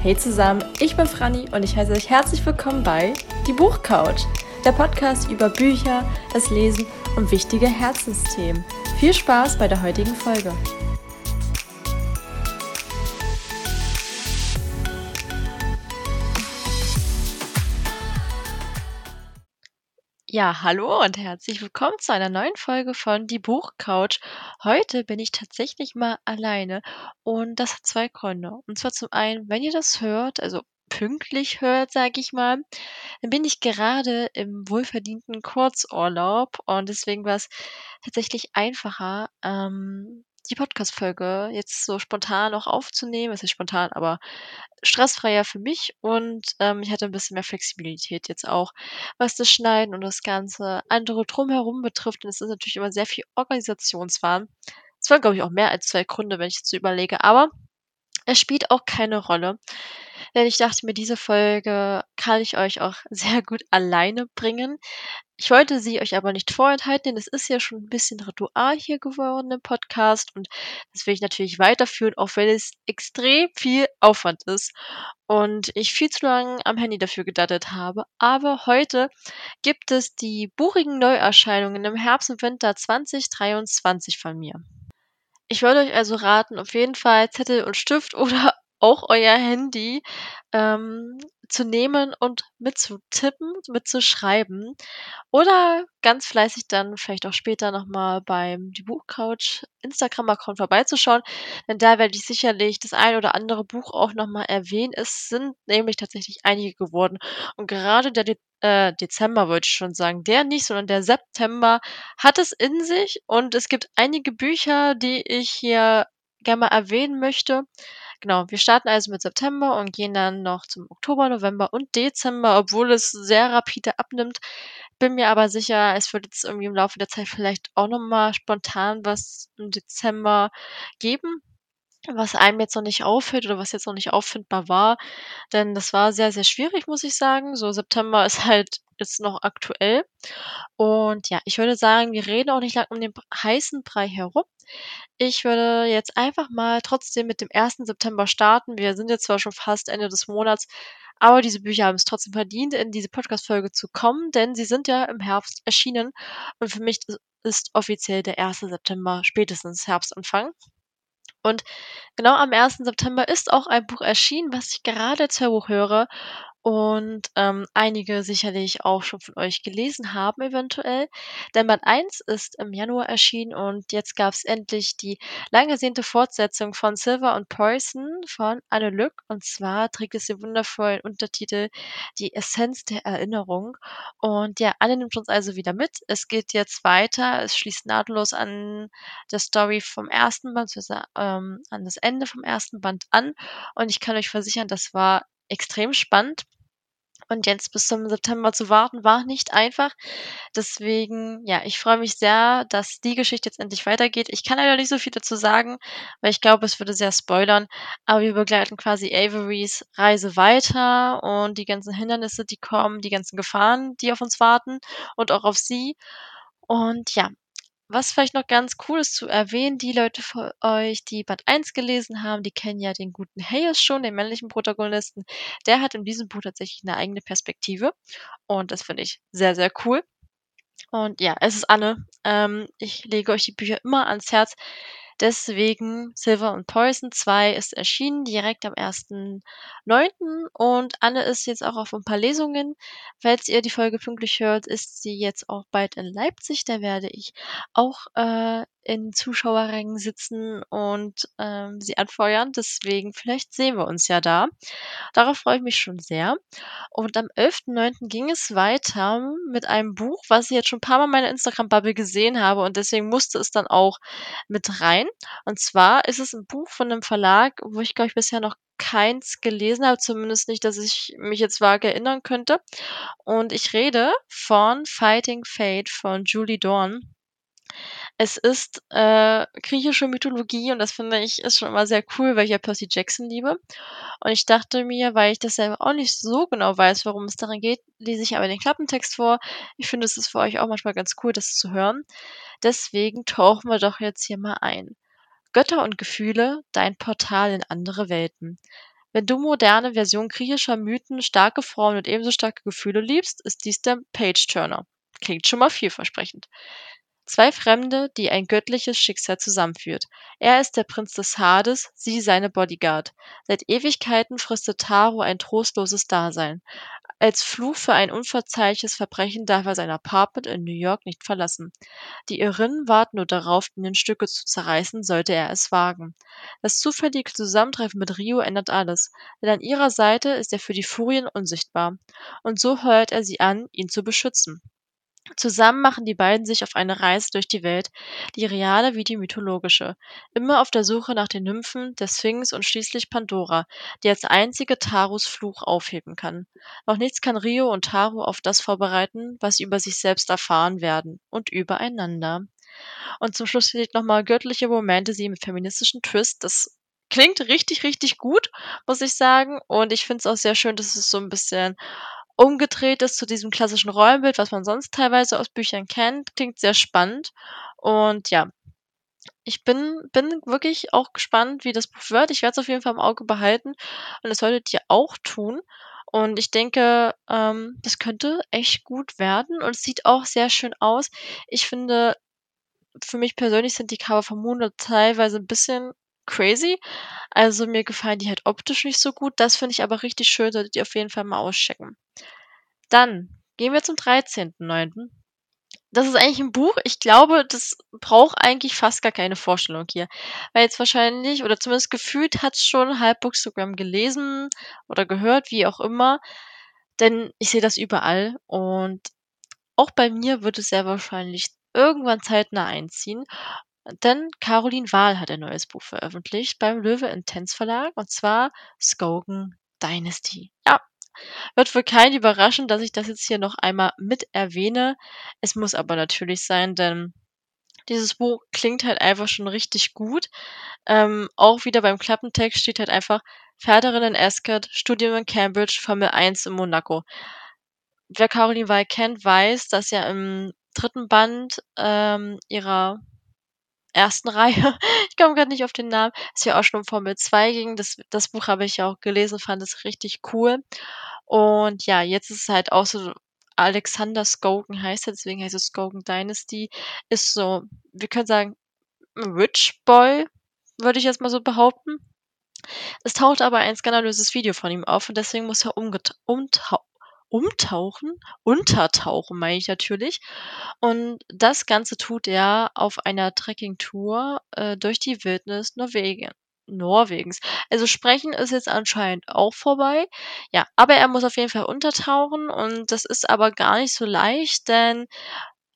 Hey zusammen, ich bin Franny und ich heiße euch herzlich willkommen bei Die Buchcouch, der Podcast über Bücher, das Lesen und wichtige Herzensthemen. Viel Spaß bei der heutigen Folge. Ja, hallo und herzlich willkommen zu einer neuen Folge von Die Buchcouch. Heute bin ich tatsächlich mal alleine und das hat zwei Gründe. Und zwar zum einen, wenn ihr das hört, also pünktlich hört, sage ich mal, dann bin ich gerade im wohlverdienten Kurzurlaub und deswegen war es tatsächlich einfacher, ähm, die Podcast-Folge jetzt so spontan auch aufzunehmen. Ist spontan, aber stressfreier für mich und ähm, ich hatte ein bisschen mehr Flexibilität jetzt auch, was das Schneiden und das ganze andere drumherum betrifft. Und es ist natürlich immer sehr viel Organisationswahn. Es waren, glaube ich, auch mehr als zwei Gründe, wenn ich jetzt so überlege, aber es spielt auch keine Rolle. Denn ich dachte mir, diese Folge kann ich euch auch sehr gut alleine bringen. Ich wollte sie euch aber nicht vorenthalten, denn es ist ja schon ein bisschen Ritual hier geworden im Podcast und das will ich natürlich weiterführen, auch wenn es extrem viel Aufwand ist und ich viel zu lange am Handy dafür gedattet habe. Aber heute gibt es die buchigen Neuerscheinungen im Herbst und Winter 2023 von mir. Ich würde euch also raten, auf jeden Fall Zettel und Stift oder auch euer Handy ähm, zu nehmen und mitzutippen, mitzuschreiben oder ganz fleißig dann vielleicht auch später nochmal beim Die Buchcouch Instagram-Account vorbeizuschauen, denn da werde ich sicherlich das ein oder andere Buch auch nochmal erwähnen. Es sind nämlich tatsächlich einige geworden und gerade der De äh, Dezember wollte ich schon sagen, der nicht, sondern der September hat es in sich und es gibt einige Bücher, die ich hier gerne mal erwähnen möchte. Genau, wir starten also mit September und gehen dann noch zum Oktober, November und Dezember, obwohl es sehr rapide abnimmt. Bin mir aber sicher, es wird jetzt irgendwie im Laufe der Zeit vielleicht auch noch mal spontan was im Dezember geben, was einem jetzt noch nicht auffällt oder was jetzt noch nicht auffindbar war. Denn das war sehr, sehr schwierig, muss ich sagen. So September ist halt jetzt noch aktuell. Und ja, ich würde sagen, wir reden auch nicht lang um den heißen Brei herum. Ich würde jetzt einfach mal trotzdem mit dem 1. September starten. Wir sind jetzt zwar schon fast Ende des Monats, aber diese Bücher haben es trotzdem verdient, in diese Podcast-Folge zu kommen, denn sie sind ja im Herbst erschienen. Und für mich ist offiziell der 1. September spätestens Herbstanfang. Und genau am 1. September ist auch ein Buch erschienen, was ich gerade als Hörbuch höre und ähm, einige sicherlich auch schon von euch gelesen haben eventuell. Denn Band 1 ist im Januar erschienen und jetzt gab es endlich die lang ersehnte Fortsetzung von Silver und Poison von Anne Lück. Und zwar trägt es den wundervollen Untertitel Die Essenz der Erinnerung. Und ja, Anne nimmt uns also wieder mit. Es geht jetzt weiter. Es schließt nahtlos an der Story vom ersten Band, also, ähm, an das Ende vom ersten Band an. Und ich kann euch versichern, das war extrem spannend. Und jetzt bis zum September zu warten, war nicht einfach. Deswegen, ja, ich freue mich sehr, dass die Geschichte jetzt endlich weitergeht. Ich kann leider nicht so viel dazu sagen, weil ich glaube, es würde sehr spoilern. Aber wir begleiten quasi Averys Reise weiter und die ganzen Hindernisse, die kommen, die ganzen Gefahren, die auf uns warten und auch auf sie. Und ja, was vielleicht noch ganz cool ist zu erwähnen, die Leute von euch, die Band 1 gelesen haben, die kennen ja den guten Hayes schon, den männlichen Protagonisten. Der hat in diesem Buch tatsächlich eine eigene Perspektive und das finde ich sehr, sehr cool. Und ja, es ist Anne. Ähm, ich lege euch die Bücher immer ans Herz. Deswegen Silver und Poison 2 ist erschienen direkt am 1.9. und Anne ist jetzt auch auf ein paar Lesungen. Falls ihr die Folge pünktlich hört, ist sie jetzt auch bald in Leipzig. Da werde ich auch äh, in Zuschauerrängen sitzen und ähm, sie anfeuern. Deswegen, vielleicht sehen wir uns ja da. Darauf freue ich mich schon sehr. Und am 11.09. ging es weiter mit einem Buch, was ich jetzt schon ein paar Mal in meiner Instagram-Bubble gesehen habe und deswegen musste es dann auch mit rein. Und zwar ist es ein Buch von einem Verlag, wo ich, glaube ich, bisher noch keins gelesen habe, zumindest nicht, dass ich mich jetzt vage erinnern könnte. Und ich rede von Fighting Fate von Julie Dorn. Es ist äh, griechische Mythologie und das finde ich ist schon immer sehr cool, weil ich ja Percy Jackson liebe. Und ich dachte mir, weil ich das selber auch nicht so genau weiß, worum es darin geht, lese ich aber den Klappentext vor. Ich finde, es ist für euch auch manchmal ganz cool, das zu hören. Deswegen tauchen wir doch jetzt hier mal ein. Götter und Gefühle, dein Portal in andere Welten. Wenn du moderne Versionen griechischer Mythen, starke Frauen und ebenso starke Gefühle liebst, ist dies der Page-Turner. Klingt schon mal vielversprechend. Zwei Fremde, die ein göttliches Schicksal zusammenführt. Er ist der Prinz des Hades, sie seine Bodyguard. Seit Ewigkeiten fristet Taro ein trostloses Dasein. Als Fluch für ein unverzeihliches Verbrechen darf er sein Apartment in New York nicht verlassen. Die Irrinnen warten nur darauf, ihn in Stücke zu zerreißen, sollte er es wagen. Das zufällige Zusammentreffen mit Rio ändert alles, denn an ihrer Seite ist er für die Furien unsichtbar. Und so heuert er sie an, ihn zu beschützen. Zusammen machen die beiden sich auf eine Reise durch die Welt, die reale wie die mythologische, immer auf der Suche nach den Nymphen, der Sphinx und schließlich Pandora, die als einzige Tarus Fluch aufheben kann. Doch nichts kann Rio und Taru auf das vorbereiten, was sie über sich selbst erfahren werden und übereinander. Und zum Schluss vielleicht nochmal göttliche Momente, sie mit feministischen Twist. Das klingt richtig, richtig gut, muss ich sagen. Und ich finde es auch sehr schön, dass es so ein bisschen umgedreht ist zu diesem klassischen Rollenbild, was man sonst teilweise aus Büchern kennt. Klingt sehr spannend. Und ja, ich bin, bin wirklich auch gespannt, wie das Buch wird. Ich werde es auf jeden Fall im Auge behalten und das solltet ihr auch tun. Und ich denke, ähm, das könnte echt gut werden und es sieht auch sehr schön aus. Ich finde, für mich persönlich sind die Cover von Moon teilweise ein bisschen crazy. Also mir gefallen die halt optisch nicht so gut. Das finde ich aber richtig schön, solltet ihr auf jeden Fall mal auschecken. Dann gehen wir zum 13.9. Das ist eigentlich ein Buch, ich glaube, das braucht eigentlich fast gar keine Vorstellung hier. Weil jetzt wahrscheinlich, oder zumindest gefühlt hat es schon halb Bookstagram gelesen oder gehört, wie auch immer. Denn ich sehe das überall und auch bei mir wird es sehr wahrscheinlich irgendwann zeitnah einziehen. Denn Caroline Wahl hat ein neues Buch veröffentlicht beim Löwe Intense Verlag und zwar Skogan Dynasty. Ja, wird wohl keinen überraschen, dass ich das jetzt hier noch einmal mit erwähne. Es muss aber natürlich sein, denn dieses Buch klingt halt einfach schon richtig gut. Ähm, auch wieder beim Klappentext steht halt einfach Pferderin in Ascot, Studium in Cambridge, Formel 1 in Monaco. Wer Caroline Wahl kennt, weiß, dass ja im dritten Band ähm, ihrer ersten Reihe. Ich komme gerade nicht auf den Namen. Es ja auch schon um Formel 2 ging. Das, das Buch habe ich ja auch gelesen, fand es richtig cool. Und ja, jetzt ist es halt auch so, Alexander Skogan heißt er, deswegen heißt es Skogan Dynasty. Ist so, wir können sagen, Rich Boy, würde ich jetzt mal so behaupten. Es taucht aber ein skandalöses Video von ihm auf und deswegen muss er umtauchen umtauchen, untertauchen meine ich natürlich. Und das Ganze tut er auf einer Trekkingtour äh, durch die Wildnis Norwegen. Norwegens. Also sprechen ist jetzt anscheinend auch vorbei. Ja, aber er muss auf jeden Fall untertauchen und das ist aber gar nicht so leicht, denn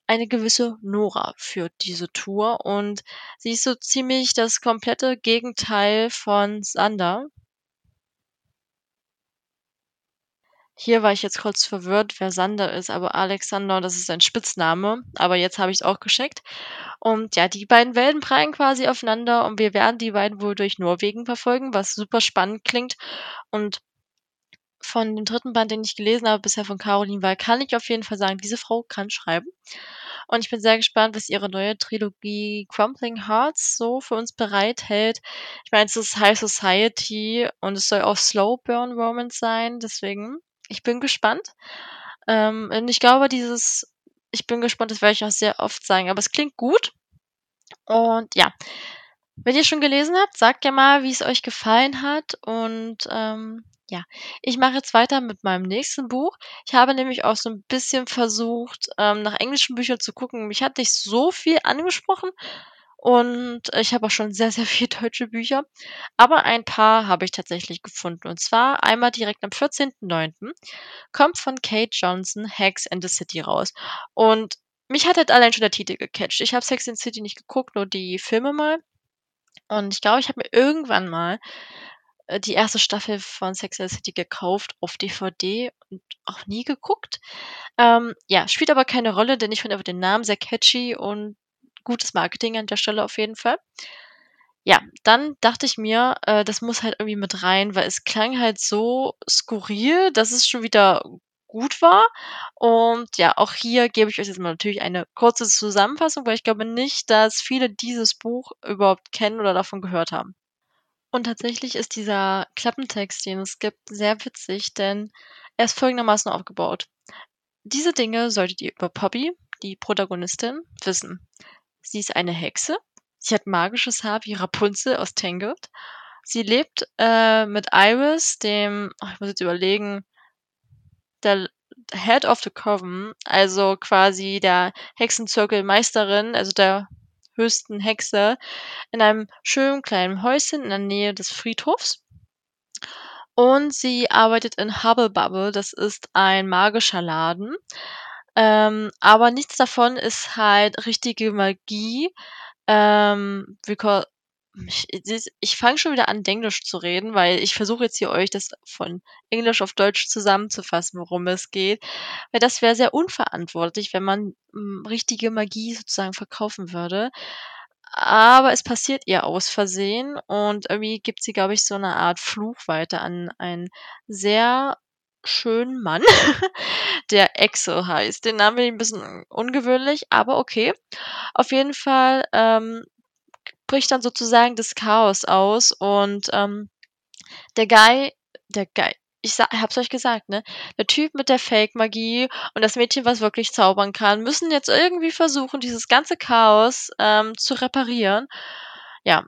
eine gewisse Nora führt diese Tour und sie ist so ziemlich das komplette Gegenteil von Sander. Hier war ich jetzt kurz verwirrt, wer Sander ist, aber Alexander, das ist sein Spitzname. Aber jetzt habe ich es auch gescheckt. Und ja, die beiden Welten prallen quasi aufeinander und wir werden die beiden wohl durch Norwegen verfolgen, was super spannend klingt. Und von dem dritten Band, den ich gelesen habe, bisher von Caroline Wahl, kann ich auf jeden Fall sagen, diese Frau kann schreiben. Und ich bin sehr gespannt, was ihre neue Trilogie Crumpling Hearts so für uns bereithält. Ich meine, es ist High Society und es soll auch Slow Burn Romance sein, deswegen ich bin gespannt. Ähm, und ich glaube, dieses, ich bin gespannt, das werde ich auch sehr oft sagen, aber es klingt gut. Und ja, wenn ihr schon gelesen habt, sagt ja mal, wie es euch gefallen hat. Und ähm, ja, ich mache jetzt weiter mit meinem nächsten Buch. Ich habe nämlich auch so ein bisschen versucht, ähm, nach englischen Büchern zu gucken. Mich hat nicht so viel angesprochen, und ich habe auch schon sehr, sehr viele deutsche Bücher. Aber ein paar habe ich tatsächlich gefunden. Und zwar einmal direkt am 14.09. kommt von Kate Johnson Hacks and the City raus. Und mich hat halt allein schon der Titel gecatcht. Ich habe Sex and the City nicht geguckt, nur die Filme mal. Und ich glaube, ich habe mir irgendwann mal äh, die erste Staffel von Sex and the City gekauft auf DVD und auch nie geguckt. Ähm, ja, spielt aber keine Rolle, denn ich finde einfach den Namen sehr catchy und gutes Marketing an der Stelle auf jeden Fall. Ja, dann dachte ich mir, äh, das muss halt irgendwie mit rein, weil es klang halt so skurril, dass es schon wieder gut war. Und ja, auch hier gebe ich euch jetzt mal natürlich eine kurze Zusammenfassung, weil ich glaube nicht, dass viele dieses Buch überhaupt kennen oder davon gehört haben. Und tatsächlich ist dieser Klappentext, den es gibt, sehr witzig, denn er ist folgendermaßen aufgebaut. Diese Dinge solltet ihr über Poppy, die Protagonistin, wissen. Sie ist eine Hexe. Sie hat magisches Haar wie Rapunzel aus Tangled. Sie lebt äh, mit Iris, dem, ach, ich muss jetzt überlegen, der Head of the Coven, also quasi der Hexenzirkelmeisterin, also der höchsten Hexe, in einem schönen kleinen Häuschen in der Nähe des Friedhofs. Und sie arbeitet in Hubble Bubble, das ist ein magischer Laden. Ähm, aber nichts davon ist halt richtige Magie. Ähm, because ich, ich fange schon wieder an, Englisch zu reden, weil ich versuche jetzt hier euch das von Englisch auf Deutsch zusammenzufassen, worum es geht. Weil das wäre sehr unverantwortlich, wenn man m, richtige Magie sozusagen verkaufen würde. Aber es passiert ihr aus Versehen und irgendwie gibt sie, glaube ich, so eine Art Fluch weiter an einen sehr schönen Mann, der Exo heißt. Den Namen finde ich ein bisschen ungewöhnlich, aber okay. Auf jeden Fall ähm, bricht dann sozusagen das Chaos aus und ähm, der Guy, der Guy, ich hab's euch gesagt, ne? Der Typ mit der Fake-Magie und das Mädchen, was wirklich zaubern kann, müssen jetzt irgendwie versuchen, dieses ganze Chaos ähm, zu reparieren. Ja.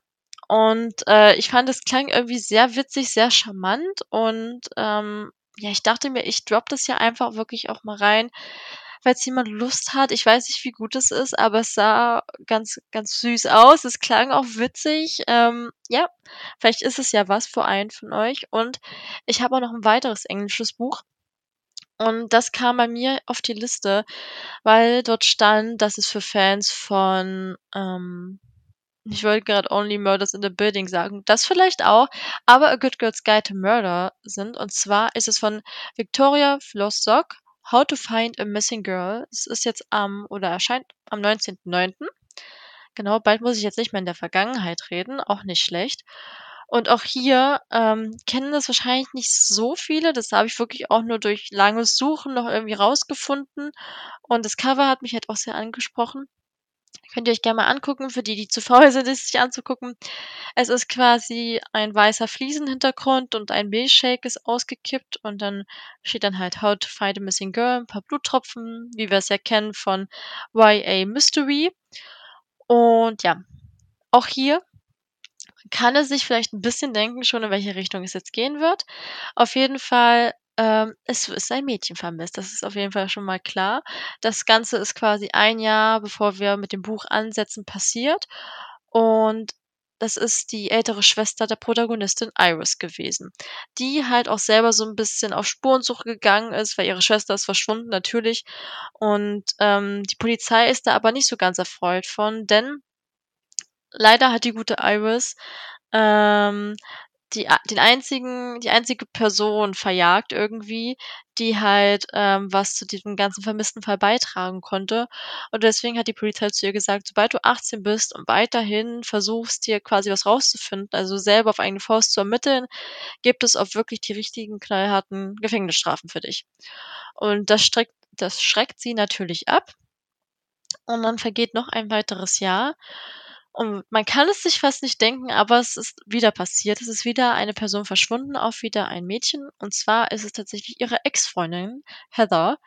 Und äh, ich fand, es klang irgendwie sehr witzig, sehr charmant und ähm, ja, ich dachte mir, ich drop das ja einfach wirklich auch mal rein, falls jemand Lust hat. Ich weiß nicht, wie gut es ist, aber es sah ganz, ganz süß aus. Es klang auch witzig. Ähm, ja, vielleicht ist es ja was für einen von euch. Und ich habe auch noch ein weiteres englisches Buch. Und das kam bei mir auf die Liste, weil dort stand, dass es für Fans von, ähm, ich wollte gerade Only Murders in the Building sagen, das vielleicht auch, aber A Good Girl's Guide to Murder sind. Und zwar ist es von Victoria Flossok How to Find a Missing Girl. Es ist jetzt am, oder erscheint am 19.09. Genau, bald muss ich jetzt nicht mehr in der Vergangenheit reden, auch nicht schlecht. Und auch hier ähm, kennen das wahrscheinlich nicht so viele. Das habe ich wirklich auch nur durch langes Suchen noch irgendwie rausgefunden. Und das Cover hat mich halt auch sehr angesprochen. Könnt ihr euch gerne mal angucken, für die, die zu faul sind, es sich anzugucken. Es ist quasi ein weißer Fliesenhintergrund und ein Milchshake ist ausgekippt und dann steht dann halt How to Find a Missing Girl, ein paar Bluttropfen, wie wir es ja kennen von YA Mystery. Und ja, auch hier kann es sich vielleicht ein bisschen denken schon, in welche Richtung es jetzt gehen wird. Auf jeden Fall ähm, es ist ein Mädchen vermisst. Das ist auf jeden Fall schon mal klar. Das Ganze ist quasi ein Jahr, bevor wir mit dem Buch ansetzen, passiert. Und das ist die ältere Schwester der Protagonistin Iris gewesen, die halt auch selber so ein bisschen auf Spurensuche gegangen ist, weil ihre Schwester ist verschwunden natürlich. Und ähm, die Polizei ist da aber nicht so ganz erfreut von, denn leider hat die gute Iris ähm, die, den einzigen, die einzige Person verjagt irgendwie, die halt ähm, was zu diesem ganzen vermissten Fall beitragen konnte. Und deswegen hat die Polizei zu ihr gesagt, sobald du 18 bist und weiterhin versuchst, dir quasi was rauszufinden, also selber auf eigene Faust zu ermitteln, gibt es auch wirklich die richtigen knallharten Gefängnisstrafen für dich. Und das, streckt, das schreckt sie natürlich ab. Und dann vergeht noch ein weiteres Jahr. Und man kann es sich fast nicht denken, aber es ist wieder passiert. Es ist wieder eine Person verschwunden, auch wieder ein Mädchen. Und zwar ist es tatsächlich ihre Ex-Freundin, Heather.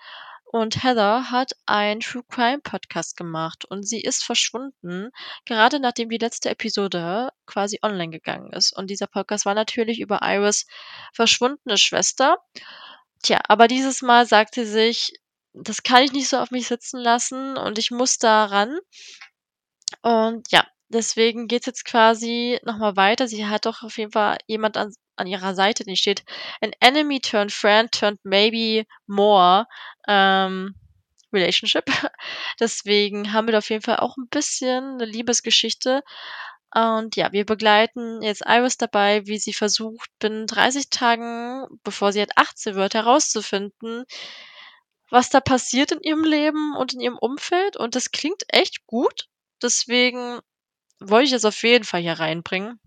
Und Heather hat einen True Crime Podcast gemacht und sie ist verschwunden, gerade nachdem die letzte Episode quasi online gegangen ist. Und dieser Podcast war natürlich über Iris verschwundene Schwester. Tja, aber dieses Mal sagt sie sich, das kann ich nicht so auf mich sitzen lassen und ich muss da ran. Und ja, deswegen geht's jetzt quasi nochmal weiter. Sie hat doch auf jeden Fall jemand an, an ihrer Seite, den steht an enemy turned friend turned maybe more ähm, relationship. Deswegen haben wir da auf jeden Fall auch ein bisschen eine Liebesgeschichte. Und ja, wir begleiten jetzt Iris dabei, wie sie versucht, binnen 30 Tagen, bevor sie halt 18 wird, herauszufinden, was da passiert in ihrem Leben und in ihrem Umfeld. Und das klingt echt gut. Deswegen wollte ich es auf jeden Fall hier reinbringen.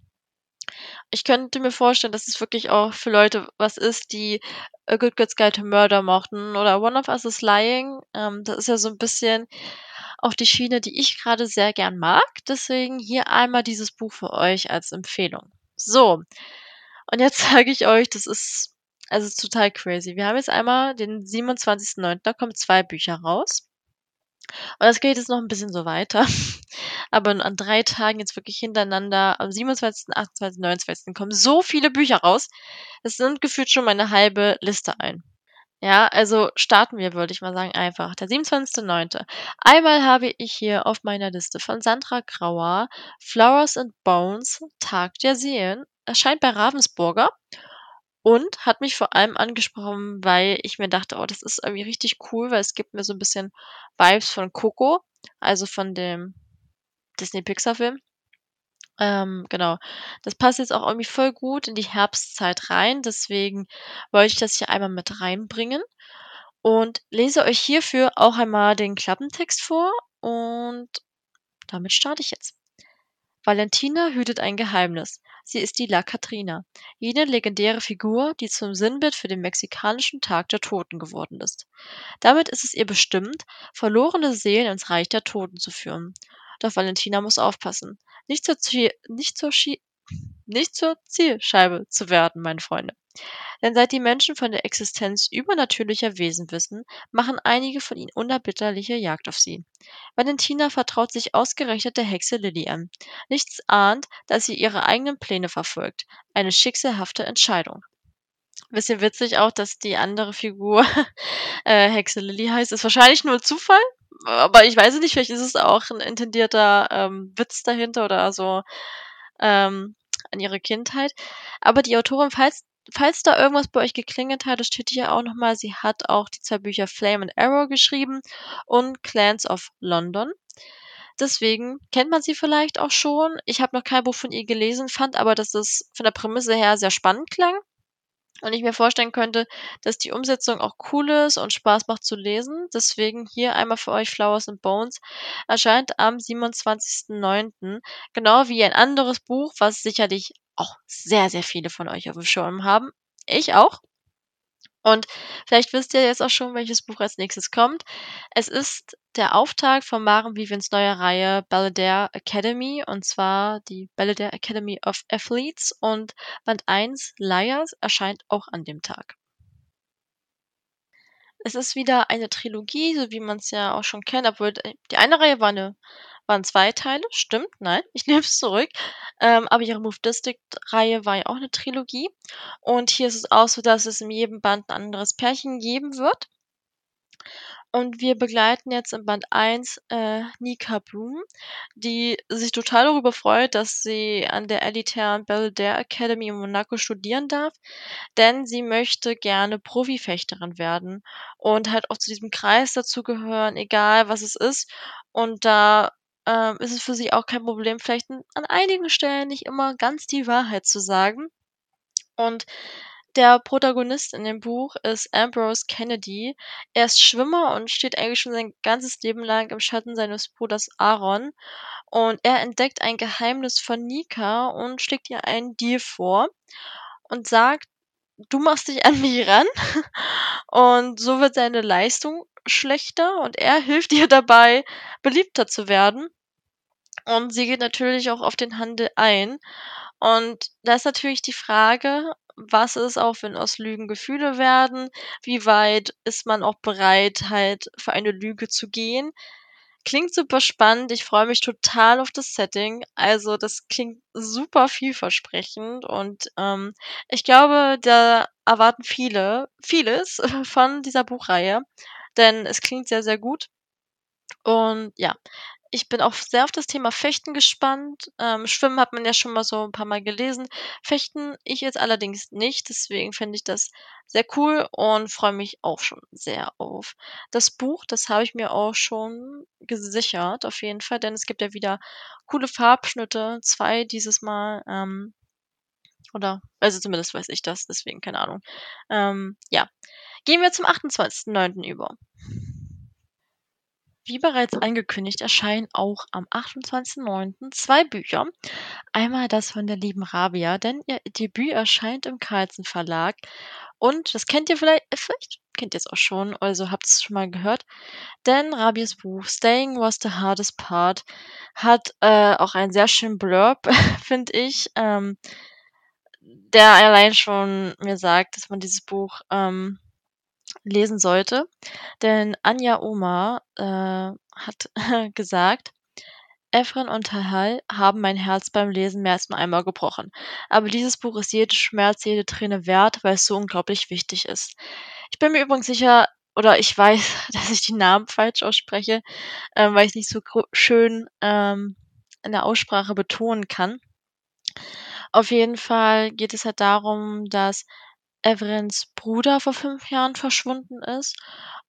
Ich könnte mir vorstellen, dass es wirklich auch für Leute was ist, die A Good Girl's Guide to Murder mochten oder One of Us is Lying. Ähm, das ist ja so ein bisschen auf die Schiene, die ich gerade sehr gern mag. Deswegen hier einmal dieses Buch für euch als Empfehlung. So, und jetzt sage ich euch, das ist also total crazy. Wir haben jetzt einmal den 27.09., da kommen zwei Bücher raus. Und das geht jetzt noch ein bisschen so weiter. Aber an drei Tagen jetzt wirklich hintereinander, am 27., 28., 29. kommen so viele Bücher raus. Das nimmt gefühlt schon meine halbe Liste ein. Ja, also starten wir, würde ich mal sagen, einfach. Der 27.09. Einmal habe ich hier auf meiner Liste von Sandra Grauer Flowers and Bones, Tag der Seelen. Erscheint bei Ravensburger und hat mich vor allem angesprochen, weil ich mir dachte, oh, das ist irgendwie richtig cool, weil es gibt mir so ein bisschen Vibes von Coco, also von dem Disney-Pixar-Film. Ähm, genau. Das passt jetzt auch irgendwie voll gut in die Herbstzeit rein, deswegen wollte ich das hier einmal mit reinbringen und lese euch hierfür auch einmal den Klappentext vor und damit starte ich jetzt. Valentina hütet ein Geheimnis. Sie ist die La Catrina, jene legendäre Figur, die zum Sinnbild für den mexikanischen Tag der Toten geworden ist. Damit ist es ihr bestimmt, verlorene Seelen ins Reich der Toten zu führen. Doch Valentina muss aufpassen, nicht zur, nicht zur, nicht zur Zielscheibe zu werden, meine Freunde. Denn seit die Menschen von der Existenz übernatürlicher Wesen wissen, machen einige von ihnen unerbitterliche Jagd auf sie. Valentina vertraut sich ausgerechnet der Hexe Lilly an. Nichts ahnt, dass sie ihre eigenen Pläne verfolgt. Eine schicksalhafte Entscheidung. Bisschen witzig auch, dass die andere Figur äh, Hexe Lilly heißt. Ist wahrscheinlich nur Zufall, aber ich weiß nicht, vielleicht ist es auch ein intendierter ähm, Witz dahinter oder so ähm, an ihre Kindheit. Aber die Autorin, falls falls da irgendwas bei euch geklingelt hat, das steht hier auch nochmal, sie hat auch die zwei Bücher Flame and Arrow geschrieben und Clans of London. Deswegen kennt man sie vielleicht auch schon. Ich habe noch kein Buch von ihr gelesen, fand aber, dass es von der Prämisse her sehr spannend klang. Und ich mir vorstellen könnte, dass die Umsetzung auch cool ist und Spaß macht zu lesen. Deswegen hier einmal für euch Flowers and Bones. Erscheint am 27.09. Genau wie ein anderes Buch, was sicherlich auch sehr, sehr viele von euch auf dem Schirm haben. Ich auch. Und vielleicht wisst ihr jetzt auch schon, welches Buch als nächstes kommt. Es ist der Auftakt von Maren Vivens neuer Reihe Belladere Academy und zwar die Belladere Academy of Athletes und Band 1 Liars erscheint auch an dem Tag. Es ist wieder eine Trilogie, so wie man es ja auch schon kennt, obwohl die eine Reihe war eine waren zwei Teile, stimmt, nein, ich nehme es zurück. Ähm, aber ihre Move District-Reihe war ja auch eine Trilogie. Und hier ist es auch so, dass es in jedem Band ein anderes Pärchen geben wird. Und wir begleiten jetzt in Band 1 äh, Nika Bloom, die sich total darüber freut, dass sie an der elitären Belvedere Academy in Monaco studieren darf, denn sie möchte gerne Profifechterin werden und halt auch zu diesem Kreis dazugehören, egal was es ist. Und da ähm, ist es für sie auch kein Problem, vielleicht an einigen Stellen nicht immer ganz die Wahrheit zu sagen. Und der Protagonist in dem Buch ist Ambrose Kennedy. Er ist Schwimmer und steht eigentlich schon sein ganzes Leben lang im Schatten seines Bruders Aaron. Und er entdeckt ein Geheimnis von Nika und schlägt ihr einen Deal vor und sagt, du machst dich an mich ran und so wird seine Leistung schlechter und er hilft ihr dabei, beliebter zu werden. Und sie geht natürlich auch auf den Handel ein. Und da ist natürlich die Frage, was ist auch, wenn aus Lügen Gefühle werden? Wie weit ist man auch bereit, halt für eine Lüge zu gehen? Klingt super spannend. Ich freue mich total auf das Setting. Also das klingt super vielversprechend und ähm, ich glaube, da erwarten viele vieles von dieser Buchreihe, denn es klingt sehr, sehr gut. Und ja, ich bin auch sehr auf das Thema Fechten gespannt. Ähm, Schwimmen hat man ja schon mal so ein paar Mal gelesen. Fechten ich jetzt allerdings nicht, deswegen finde ich das sehr cool und freue mich auch schon sehr auf das Buch. Das habe ich mir auch schon gesichert, auf jeden Fall, denn es gibt ja wieder coole Farbschnitte, zwei dieses Mal. Ähm, oder, also zumindest weiß ich das, deswegen keine Ahnung. Ähm, ja, gehen wir zum 28.09. über. Wie bereits angekündigt, erscheinen auch am 28.09. zwei Bücher. Einmal das von der lieben Rabia, denn ihr Debüt erscheint im Carlsen Verlag. Und das kennt ihr vielleicht, äh, vielleicht kennt ihr es auch schon, also habt es schon mal gehört. Denn Rabias Buch Staying Was the Hardest Part hat äh, auch einen sehr schönen Blurb, finde ich. Ähm, der allein schon mir sagt, dass man dieses Buch ähm, lesen sollte. Denn Anja Oma äh, hat gesagt, Efren und Tahal haben mein Herz beim Lesen mehr als nur einmal gebrochen. Aber dieses Buch ist jede Schmerz, jede Träne wert, weil es so unglaublich wichtig ist. Ich bin mir übrigens sicher, oder ich weiß, dass ich die Namen falsch ausspreche, ähm, weil ich nicht so schön ähm, in der Aussprache betonen kann. Auf jeden Fall geht es halt darum, dass Everins Bruder vor fünf Jahren verschwunden ist.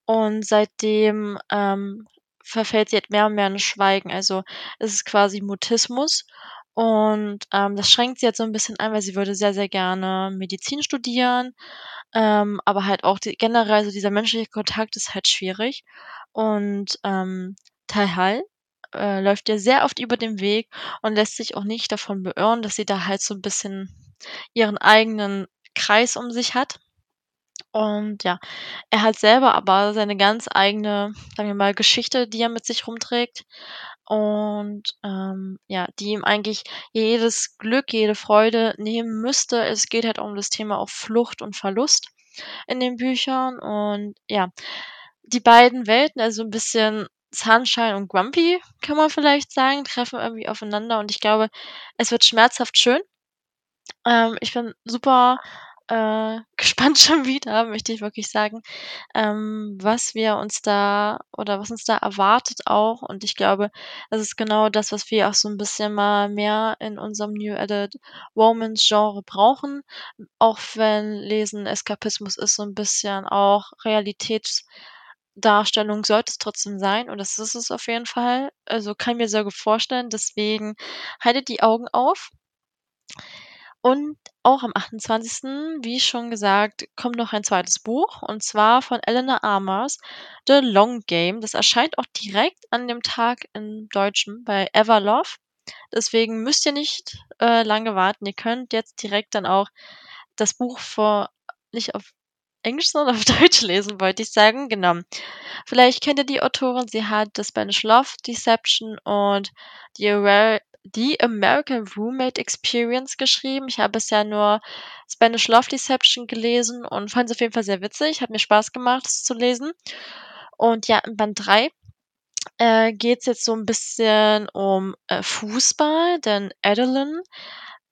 Und seitdem ähm, verfällt sie halt mehr und mehr in Schweigen. Also es ist quasi Mutismus. Und ähm, das schränkt sie jetzt so ein bisschen ein, weil sie würde sehr, sehr gerne Medizin studieren, ähm, aber halt auch die, generell so dieser menschliche Kontakt ist halt schwierig. Und ähm, Talhal äh, läuft ihr sehr oft über den Weg und lässt sich auch nicht davon beirren, dass sie da halt so ein bisschen ihren eigenen Kreis um sich hat. Und ja, er hat selber aber seine ganz eigene, sagen wir mal, Geschichte, die er mit sich rumträgt. Und ähm, ja, die ihm eigentlich jedes Glück, jede Freude nehmen müsste. Es geht halt um das Thema auch Flucht und Verlust in den Büchern. Und ja, die beiden Welten, also ein bisschen Sunshine und Grumpy, kann man vielleicht sagen, treffen irgendwie aufeinander. Und ich glaube, es wird schmerzhaft schön. Ähm, ich bin super äh, gespannt schon wieder, möchte ich wirklich sagen, ähm, was wir uns da oder was uns da erwartet auch. Und ich glaube, das ist genau das, was wir auch so ein bisschen mal mehr in unserem New Edit Romance Genre brauchen. Auch wenn Lesen Eskapismus ist, so ein bisschen auch Realitätsdarstellung sollte es trotzdem sein. Und das ist es auf jeden Fall. Also kann mir sehr gut vorstellen. Deswegen haltet die Augen auf. Und auch am 28., wie schon gesagt, kommt noch ein zweites Buch und zwar von Eleanor Armours, The Long Game. Das erscheint auch direkt an dem Tag im Deutschen bei Everlove. Deswegen müsst ihr nicht äh, lange warten. Ihr könnt jetzt direkt dann auch das Buch vor, nicht auf Englisch, sondern auf Deutsch lesen, wollte ich sagen. Genau. Vielleicht kennt ihr die Autorin. Sie hat The Spanish Love Deception und The die American Roommate Experience geschrieben. Ich habe bisher nur Spanish Love Deception gelesen und fand es auf jeden Fall sehr witzig. Hat mir Spaß gemacht, es zu lesen. Und ja, in Band 3 äh, geht es jetzt so ein bisschen um äh, Fußball, denn Adeline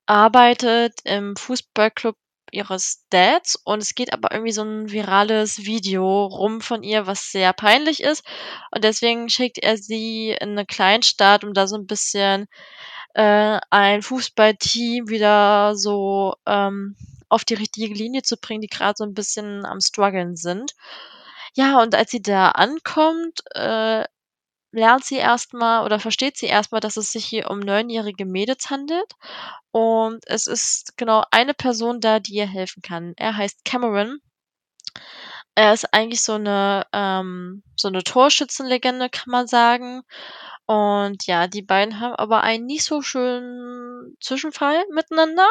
arbeitet im Fußballclub ihres Dads und es geht aber irgendwie so ein virales Video rum von ihr, was sehr peinlich ist und deswegen schickt er sie in eine Kleinstadt, um da so ein bisschen äh, ein Fußballteam wieder so ähm, auf die richtige Linie zu bringen, die gerade so ein bisschen am struggeln sind. Ja, und als sie da ankommt, äh, lernt sie erstmal oder versteht sie erstmal, dass es sich hier um neunjährige Mädels handelt und es ist genau eine Person da, die ihr helfen kann. Er heißt Cameron. Er ist eigentlich so eine ähm, so eine Torschützenlegende, kann man sagen. Und ja, die beiden haben aber einen nicht so schönen Zwischenfall miteinander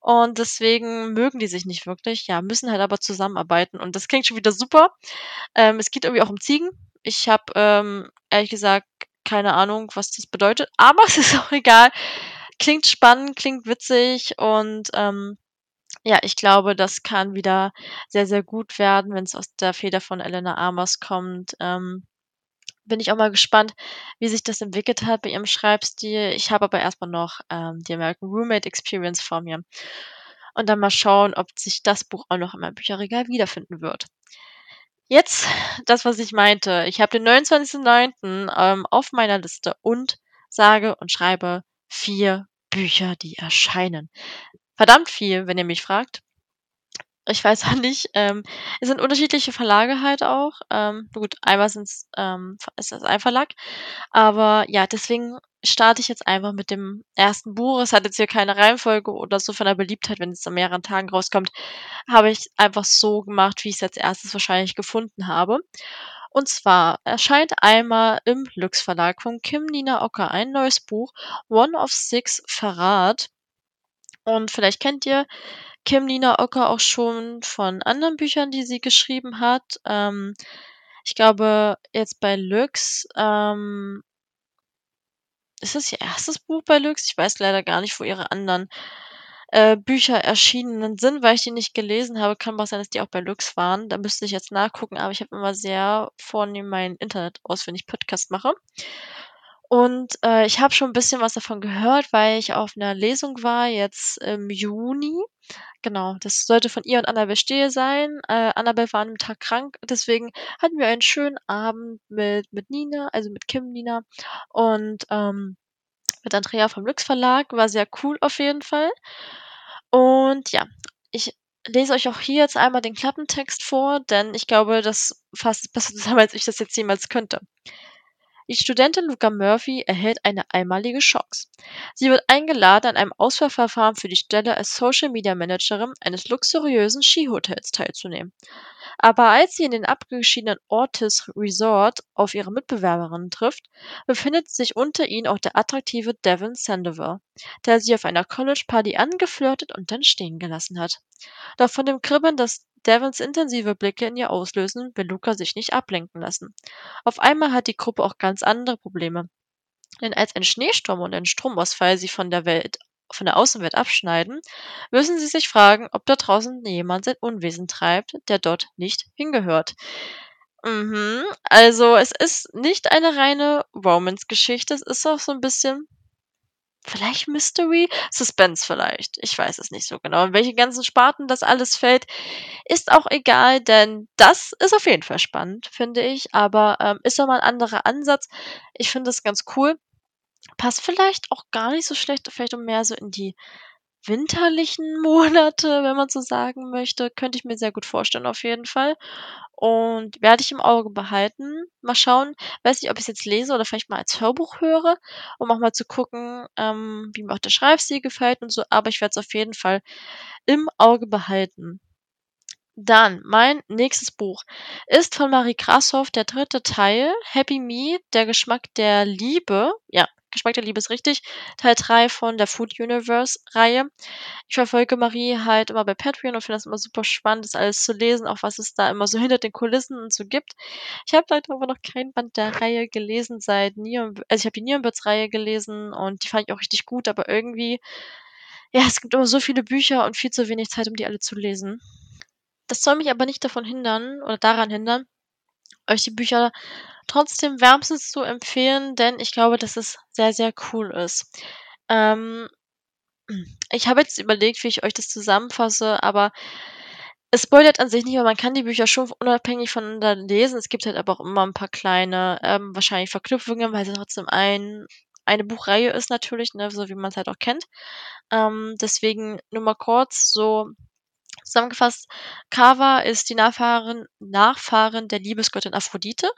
und deswegen mögen die sich nicht wirklich, ja, müssen halt aber zusammenarbeiten und das klingt schon wieder super. Ähm, es geht irgendwie auch um Ziegen. Ich habe, ähm, ehrlich gesagt keine Ahnung, was das bedeutet, aber es ist auch egal. Klingt spannend, klingt witzig und, ähm, ja, ich glaube, das kann wieder sehr, sehr gut werden, wenn es aus der Feder von Elena Amers kommt. Ähm bin ich auch mal gespannt, wie sich das entwickelt hat bei ihrem Schreibstil. Ich habe aber erstmal noch ähm, die American Roommate Experience vor mir. Und dann mal schauen, ob sich das Buch auch noch in meinem Bücherregal wiederfinden wird. Jetzt das, was ich meinte. Ich habe den 29.09. Ähm, auf meiner Liste und sage und schreibe vier Bücher, die erscheinen. Verdammt viel, wenn ihr mich fragt ich weiß auch nicht, ähm, es sind unterschiedliche Verlage halt auch. Ähm, gut, einmal sind's, ähm, ist das ein Verlag. Aber ja, deswegen starte ich jetzt einfach mit dem ersten Buch. Es hat jetzt hier keine Reihenfolge oder so von der Beliebtheit, wenn es an mehreren Tagen rauskommt, habe ich einfach so gemacht, wie ich es als erstes wahrscheinlich gefunden habe. Und zwar erscheint einmal im Lux Verlag von Kim Nina Ocker ein neues Buch, One of Six Verrat. Und vielleicht kennt ihr Kim Nina Ocker auch schon von anderen Büchern, die sie geschrieben hat. Ähm, ich glaube, jetzt bei Lux, ähm, ist das ihr erstes Buch bei Lux? Ich weiß leider gar nicht, wo ihre anderen äh, Bücher erschienen sind, weil ich die nicht gelesen habe. Kann auch sein, dass die auch bei Lux waren. Da müsste ich jetzt nachgucken, aber ich habe immer sehr vornehm mein Internet aus, wenn ich Podcast mache. Und äh, ich habe schon ein bisschen was davon gehört, weil ich auf einer Lesung war, jetzt im Juni. Genau, das sollte von ihr und Annabelle Stehe sein. Äh, Annabelle war an dem Tag krank, deswegen hatten wir einen schönen Abend mit, mit Nina, also mit Kim Nina und ähm, mit Andrea vom Lux Verlag. War sehr cool auf jeden Fall. Und ja, ich lese euch auch hier jetzt einmal den Klappentext vor, denn ich glaube, das fasst es besser zusammen, als ich das jetzt jemals könnte. Die Studentin Luca Murphy erhält eine einmalige Chance. Sie wird eingeladen, an einem Auswahlverfahren für die Stelle als Social Media Managerin eines luxuriösen Skihotels teilzunehmen. Aber als sie in den abgeschiedenen Ortis Resort auf ihre Mitbewerberinnen trifft, befindet sich unter ihnen auch der attraktive Devin Sandoval, der sie auf einer College-Party angeflirtet und dann stehen gelassen hat. Doch von dem Kribbeln, das Devins intensive Blicke in ihr auslösen, will Luca sich nicht ablenken lassen. Auf einmal hat die Gruppe auch ganz andere Probleme. Denn als ein Schneesturm und ein Stromausfall sie von der Welt von der Außenwelt abschneiden, müssen sie sich fragen, ob da draußen jemand sein Unwesen treibt, der dort nicht hingehört. Mhm. Also es ist nicht eine reine Romance-Geschichte, es ist auch so ein bisschen vielleicht Mystery, Suspense vielleicht. Ich weiß es nicht so genau. In welche ganzen Sparten das alles fällt, ist auch egal, denn das ist auf jeden Fall spannend, finde ich. Aber ähm, ist doch mal ein anderer Ansatz. Ich finde das ganz cool. Passt vielleicht auch gar nicht so schlecht, vielleicht um mehr so in die winterlichen Monate, wenn man so sagen möchte. Könnte ich mir sehr gut vorstellen, auf jeden Fall. Und werde ich im Auge behalten. Mal schauen. Weiß nicht, ob ich es jetzt lese oder vielleicht mal als Hörbuch höre, um auch mal zu gucken, ähm, wie mir auch der Schreibstil gefällt und so. Aber ich werde es auf jeden Fall im Auge behalten. Dann, mein nächstes Buch ist von Marie Grashoff, der dritte Teil, Happy Me, der Geschmack der Liebe. Ja, Der Liebe ist richtig. Teil 3 von der Food Universe Reihe. Ich verfolge Marie halt immer bei Patreon und finde das immer super spannend, das alles zu lesen, auch was es da immer so hinter den Kulissen und so gibt. Ich habe leider aber noch kein Band der Reihe gelesen seit Neon, also ich habe die Neonbirds Reihe gelesen und die fand ich auch richtig gut, aber irgendwie, ja, es gibt immer so viele Bücher und viel zu wenig Zeit, um die alle zu lesen. Das soll mich aber nicht davon hindern oder daran hindern, euch die Bücher trotzdem wärmstens zu empfehlen, denn ich glaube, dass es sehr, sehr cool ist. Ähm, ich habe jetzt überlegt, wie ich euch das zusammenfasse, aber es spoilert an sich nicht, weil man kann die Bücher schon unabhängig voneinander lesen. Es gibt halt aber auch immer ein paar kleine, ähm, wahrscheinlich Verknüpfungen, weil es trotzdem ein, eine Buchreihe ist natürlich, ne, so wie man es halt auch kennt. Ähm, deswegen nur mal kurz so Zusammengefasst, Kava ist die Nachfahrin Nachfahrin der Liebesgöttin Aphrodite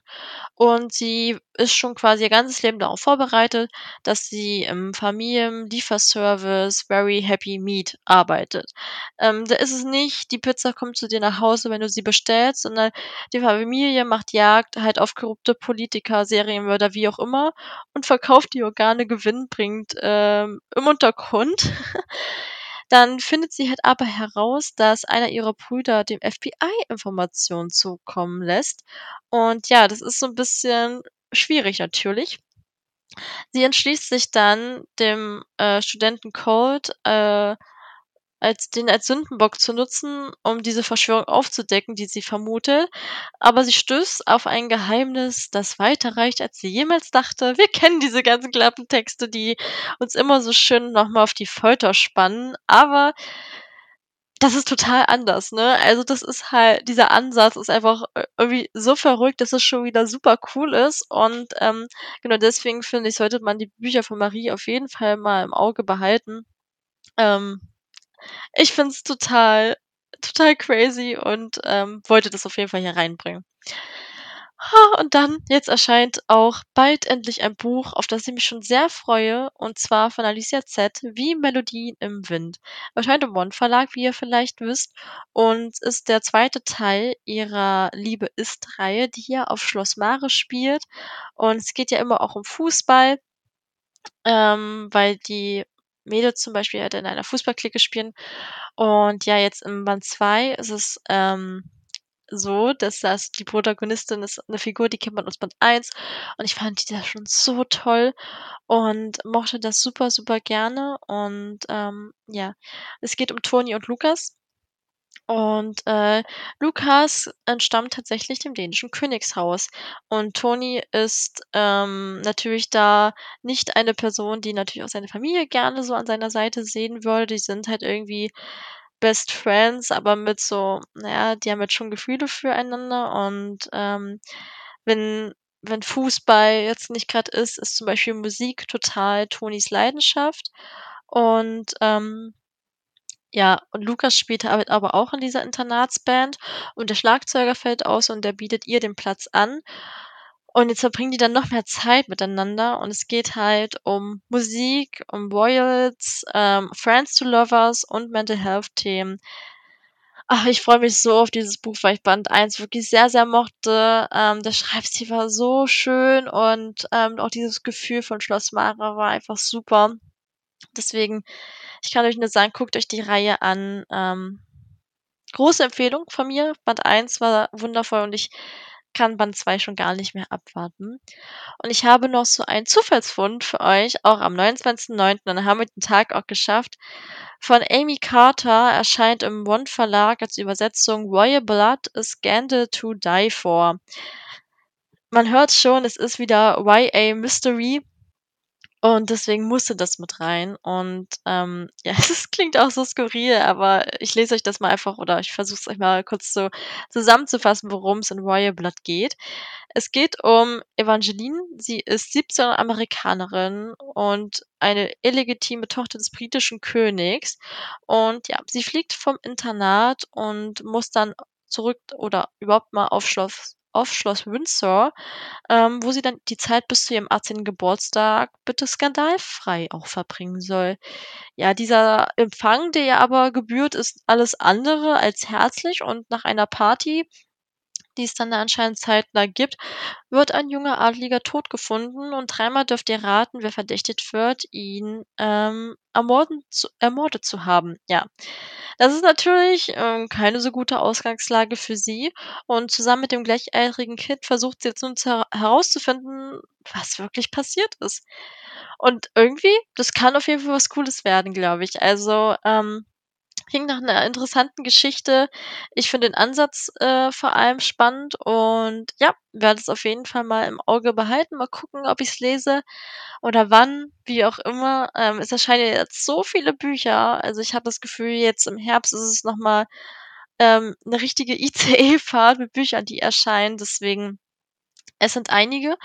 und sie ist schon quasi ihr ganzes Leben darauf vorbereitet, dass sie im Familienlieferservice Very Happy Meat arbeitet. Ähm, da ist es nicht, die Pizza kommt zu dir nach Hause, wenn du sie bestellst, sondern die Familie macht Jagd halt auf korrupte Politiker, Serienmörder, wie auch immer und verkauft die Organe gewinnbringend ähm, im Untergrund. Dann findet sie halt aber heraus, dass einer ihrer Brüder dem FBI Informationen zukommen lässt. Und ja, das ist so ein bisschen schwierig natürlich. Sie entschließt sich dann, dem äh, Studenten Cold äh, als den als Sündenbock zu nutzen, um diese Verschwörung aufzudecken, die sie vermutet. Aber sie stößt auf ein Geheimnis, das weiter reicht, als sie jemals dachte. Wir kennen diese ganzen Klappentexte, die uns immer so schön nochmal auf die Folter spannen. Aber das ist total anders, ne? Also das ist halt, dieser Ansatz ist einfach äh, irgendwie so verrückt, dass es schon wieder super cool ist. Und ähm, genau deswegen finde ich, sollte man die Bücher von Marie auf jeden Fall mal im Auge behalten. Ähm, ich finde es total, total crazy und ähm, wollte das auf jeden Fall hier reinbringen. Und dann, jetzt erscheint auch bald endlich ein Buch, auf das ich mich schon sehr freue, und zwar von Alicia Z, wie Melodien im Wind. Erscheint im One Verlag, wie ihr vielleicht wisst, und ist der zweite Teil ihrer Liebe ist-Reihe, die hier auf Schloss Mare spielt. Und es geht ja immer auch um Fußball, ähm, weil die Mädels zum Beispiel halt in einer Fußballklicke spielen. Und ja, jetzt im Band 2 ist es, ähm, so, dass das die Protagonistin ist 'ne Figur, die kennt man aus Band 1 und ich fand die da schon so toll und mochte das super, super gerne und, ähm, ja. Es geht um Toni und Lukas und, äh, Lukas entstammt tatsächlich dem dänischen Königshaus. Und Toni ist, ähm, natürlich da nicht eine Person, die natürlich auch seine Familie gerne so an seiner Seite sehen würde. Die sind halt irgendwie Best Friends, aber mit so na ja, die haben jetzt schon Gefühle füreinander. Und, ähm, wenn wenn Fußball jetzt nicht grad ist, ist zum Beispiel Musik total Tonis Leidenschaft. Und, ähm ja, und Lukas spielt halt aber auch in dieser Internatsband und der Schlagzeuger fällt aus und der bietet ihr den Platz an. Und jetzt verbringen die dann noch mehr Zeit miteinander und es geht halt um Musik, um Royals, ähm, Friends to Lovers und Mental Health Themen. Ach, ich freue mich so auf dieses Buch, weil ich Band 1 wirklich sehr, sehr mochte. Ähm, der Schreibstil war so schön und, ähm, auch dieses Gefühl von Schloss Mara war einfach super. Deswegen, ich kann euch nur sagen, guckt euch die Reihe an. Ähm, große Empfehlung von mir. Band 1 war wundervoll und ich kann Band 2 schon gar nicht mehr abwarten. Und ich habe noch so einen Zufallsfund für euch, auch am 29.09., dann haben wir den Tag auch geschafft. Von Amy Carter erscheint im One Verlag als Übersetzung Royal Blood: A Scandal to Die For. Man hört schon, es ist wieder YA Mystery. Und deswegen musste das mit rein. Und, ähm, ja, es klingt auch so skurril, aber ich lese euch das mal einfach oder ich versuche es euch mal kurz so zusammenzufassen, worum's in Royal Blood geht. Es geht um Evangeline. Sie ist 17 Amerikanerin und eine illegitime Tochter des britischen Königs. Und ja, sie fliegt vom Internat und muss dann zurück oder überhaupt mal auf Schloss auf Schloss Windsor, ähm, wo sie dann die Zeit bis zu ihrem 18. Geburtstag bitte skandalfrei auch verbringen soll. Ja, dieser Empfang, der ihr aber gebührt, ist alles andere als herzlich und nach einer Party, die es dann da anscheinend zeitnah gibt, wird ein junger Adeliger tot gefunden und dreimal dürft ihr raten, wer verdächtigt wird, ihn, ähm, ermorden zu ermordet zu haben, ja. Das ist natürlich, ähm, keine so gute Ausgangslage für sie und zusammen mit dem gleichaltrigen Kind versucht sie jetzt nun zu herauszufinden, was wirklich passiert ist. Und irgendwie, das kann auf jeden Fall was Cooles werden, glaube ich. Also, ähm, klingt nach 'ner interessanten Geschichte. Ich finde den Ansatz, äh, vor allem spannend und ja, werde es auf jeden Fall mal im Auge behalten. Mal gucken, ob ich's lese oder wann, wie auch immer. Ähm, es erscheinen jetzt so viele Bücher. Also, ich habe das Gefühl, jetzt im Herbst ist es noch mal, ähm, 'ne richtige ICE-Fahrt mit Büchern, die erscheinen. Deswegen es sind einige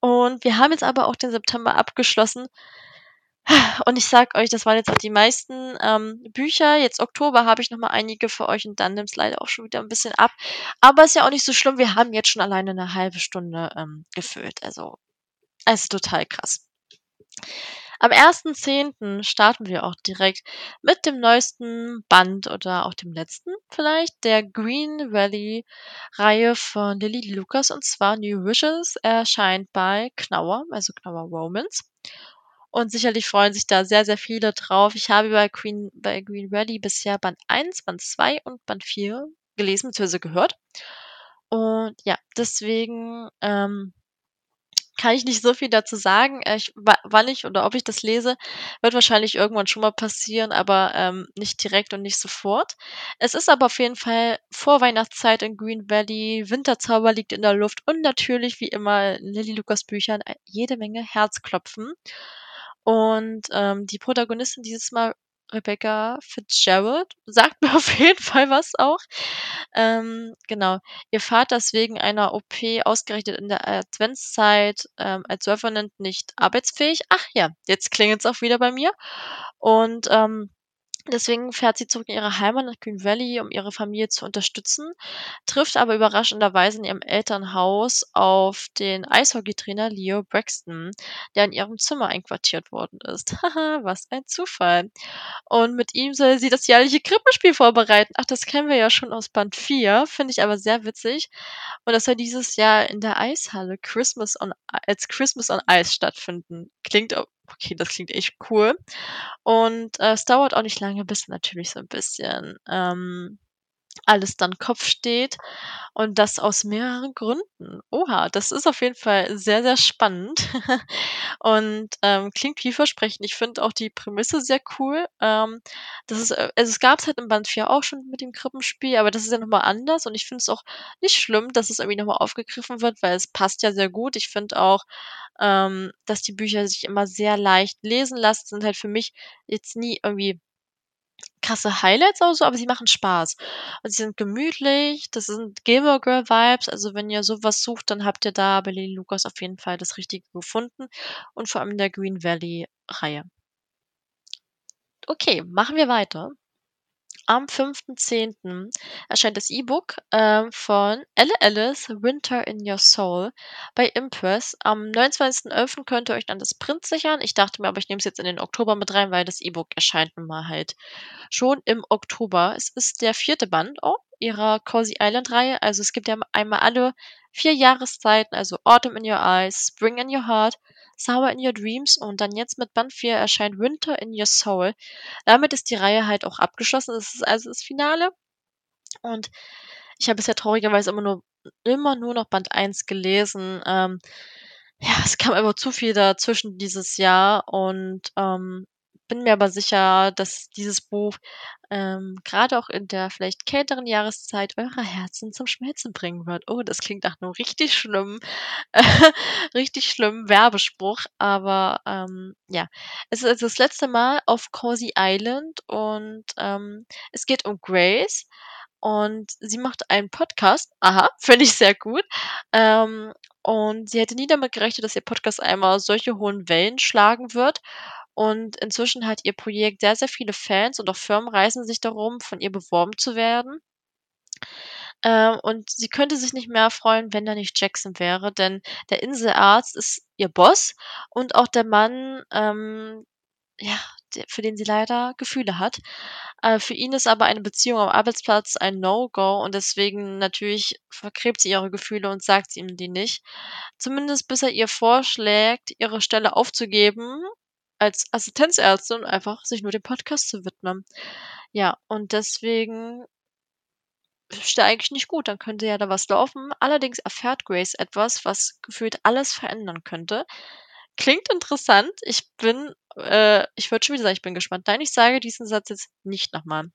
und wir haben jetzt aber auch den September abgeschlossen. Und ich sage euch, das waren jetzt auch die meisten, ähm, Bücher. Jetzt Oktober habe ich noch mal einige für euch und dann nimmt's leider auch schon wieder 'n bisschen ab. Aber ist ja auch nicht so schlimm. Wir haben jetzt schon alleine 'ne halbe Stunde, ähm, gefüllt. Also, es ist total krass. Am 1.10. starten wir auch direkt mit dem neuesten Band oder auch dem letzten vielleicht, der Green Valley Reihe von Lilly Lucas und zwar New Wishes. erscheint bei Knauer, also Knauer Romans. Und sicherlich freuen sich da sehr, sehr viele drauf. Ich habe bei Queen bei Green Valley bisher Band 1, Band 2 und Band 4 gelesen beziehungsweise gehört. Und ja, deswegen, ähm, kann ich nicht so viel dazu sagen. Äh, ich wa wann ich oder ob ich das lese, wird wahrscheinlich irgendwann schon mal passieren, aber, ähm, nicht direkt und nicht sofort. Es ist aber auf jeden Fall Vorweihnachtszeit in Green Valley, Winterzauber liegt in der Luft und natürlich wie immer in Lilly Lucas Büchern ei jede Menge Herzklopfen. Und, ähm, die Protagonistin dieses Mal, Rebecca Fitzgerald, sagt mir auf jeden Fall was auch. Ähm, genau. Ihr Vater ist wegen einer OP ausgerechnet in der Adventszeit, ähm, als Revenant nicht arbeitsfähig. Ach ja, jetzt klingelt's auch wieder bei mir. Und, ähm, deswegen fährt sie zurück in ihre Heimat nach Green Valley, um ihre Familie zu unterstützen, trifft aber überraschenderweise in ihrem Elternhaus auf den Eishockeytrainer Leo Braxton, der in ihrem Zimmer einquartiert worden ist. Haha, was ein Zufall. Und mit ihm soll sie das jährliche Krippenspiel vorbereiten. Ach, das kennen wir ja schon aus Band 4, finde ich aber sehr witzig. Und das soll dieses Jahr in der Eishalle Christmas on als Christmas on Ice stattfinden. Klingt okay, das klingt echt cool. Und, äh, es dauert auch nicht lange, bis natürlich so 'n bisschen, ähm alles dann Kopf steht und das aus mehreren Gründen. Oha, das ist auf jeden Fall sehr, sehr spannend und, ähm, klingt vielversprechend. Ich finde auch die Prämisse sehr cool. Ähm, das ist äh, also, es gab's halt in Band 4 auch schon mit dem Krippenspiel, aber das ist ja noch mal anders und ich finde es auch nicht schlimm, dass es irgendwie noch mal aufgegriffen wird, weil es passt ja sehr gut. Ich finde auch, ähm, dass die Bücher sich immer sehr leicht lesen lassen, sind halt für mich jetzt nie irgendwie krasse Highlights oder so, aber sie machen Spaß. Und sie sind gemütlich, das sind Gilmore Girl Vibes, also wenn ihr so was sucht, dann habt ihr da bei Lily Lucas auf jeden Fall das Richtige gefunden und vor allem in der Green Valley Reihe. Okay, machen wir weiter. Am 5.10. erscheint das E-Book, ähm, von Elle Ellis, „Winter in Your Soul“ bei Impress. Am 29.11. könnt ihr euch dann das Print sichern. Ich dachte mir aber, ich nehme es jetzt in den Oktober mit rein, weil das E-Book erscheint nun mal halt schon im Oktober. Es ist der vierte Band oh, ihrer Cozy Island Reihe. Also, es gibt ja einmal alle 4 Jahreszeiten, also Autumn in Your Eyes, Spring in Your Heart, Summer in Your Dreams und dann jetzt mit Band 4 erscheint Winter in Your Soul. Damit ist die Reihe halt auch abgeschlossen. Das ist also das Finale. Und ich habe bisher traurigerweise immer nur immer nur noch Band 1 gelesen. Ähm, ja, es kam einfach zu viel dazwischen dieses Jahr und, ähm, bin mir aber sicher, dass dieses Buch, ähm, grade auch in der vielleicht kälteren Jahreszeit eure Herzen zum Schmelzen bringen wird. Oh, das klingt nach 'nem richtig schlimmen richtig schlimmen Werbespruch, aber, ähm, ja. Es ist also das letzte Mal auf Cozy Island und, ähm, es geht um Grace und sie macht einen Podcast. Aha, finde ich sehr gut. Ähm, und sie hätte nie damit gerechnet, dass ihr Podcast einmal solche hohen Wellen schlagen wird. Und inzwischen hat ihr Projekt sehr, sehr viele Fans und auch Firmen reißen sich darum, von ihr beworben zu werden. Ähm, und sie könnte sich nicht mehr freuen, wenn da nicht Jackson wäre, denn der Inselarzt ist ihr Boss und auch der Mann, ähm, ja, für den sie leider Gefühle hat. Äh, für ihn ist aber eine Beziehung am Arbeitsplatz ein No-Go und deswegen natürlich vergräbt sie ihre Gefühle und sagt ihm die nicht. Zumindest bis er ihr vorschlägt, ihre Stelle aufzugeben als Assistenzärztin einfach sich nur dem Podcast zu widmen. Ja, und deswegen ist der eigentlich nicht gut, dann könnte ja da was laufen. Allerdings erfährt Grace etwas, was gefühlt alles verändern könnte. Klingt interessant. Ich bin äh, ich würde schon wieder sagen, ich bin gespannt. Nein, ich sage diesen Satz jetzt nicht noch mal.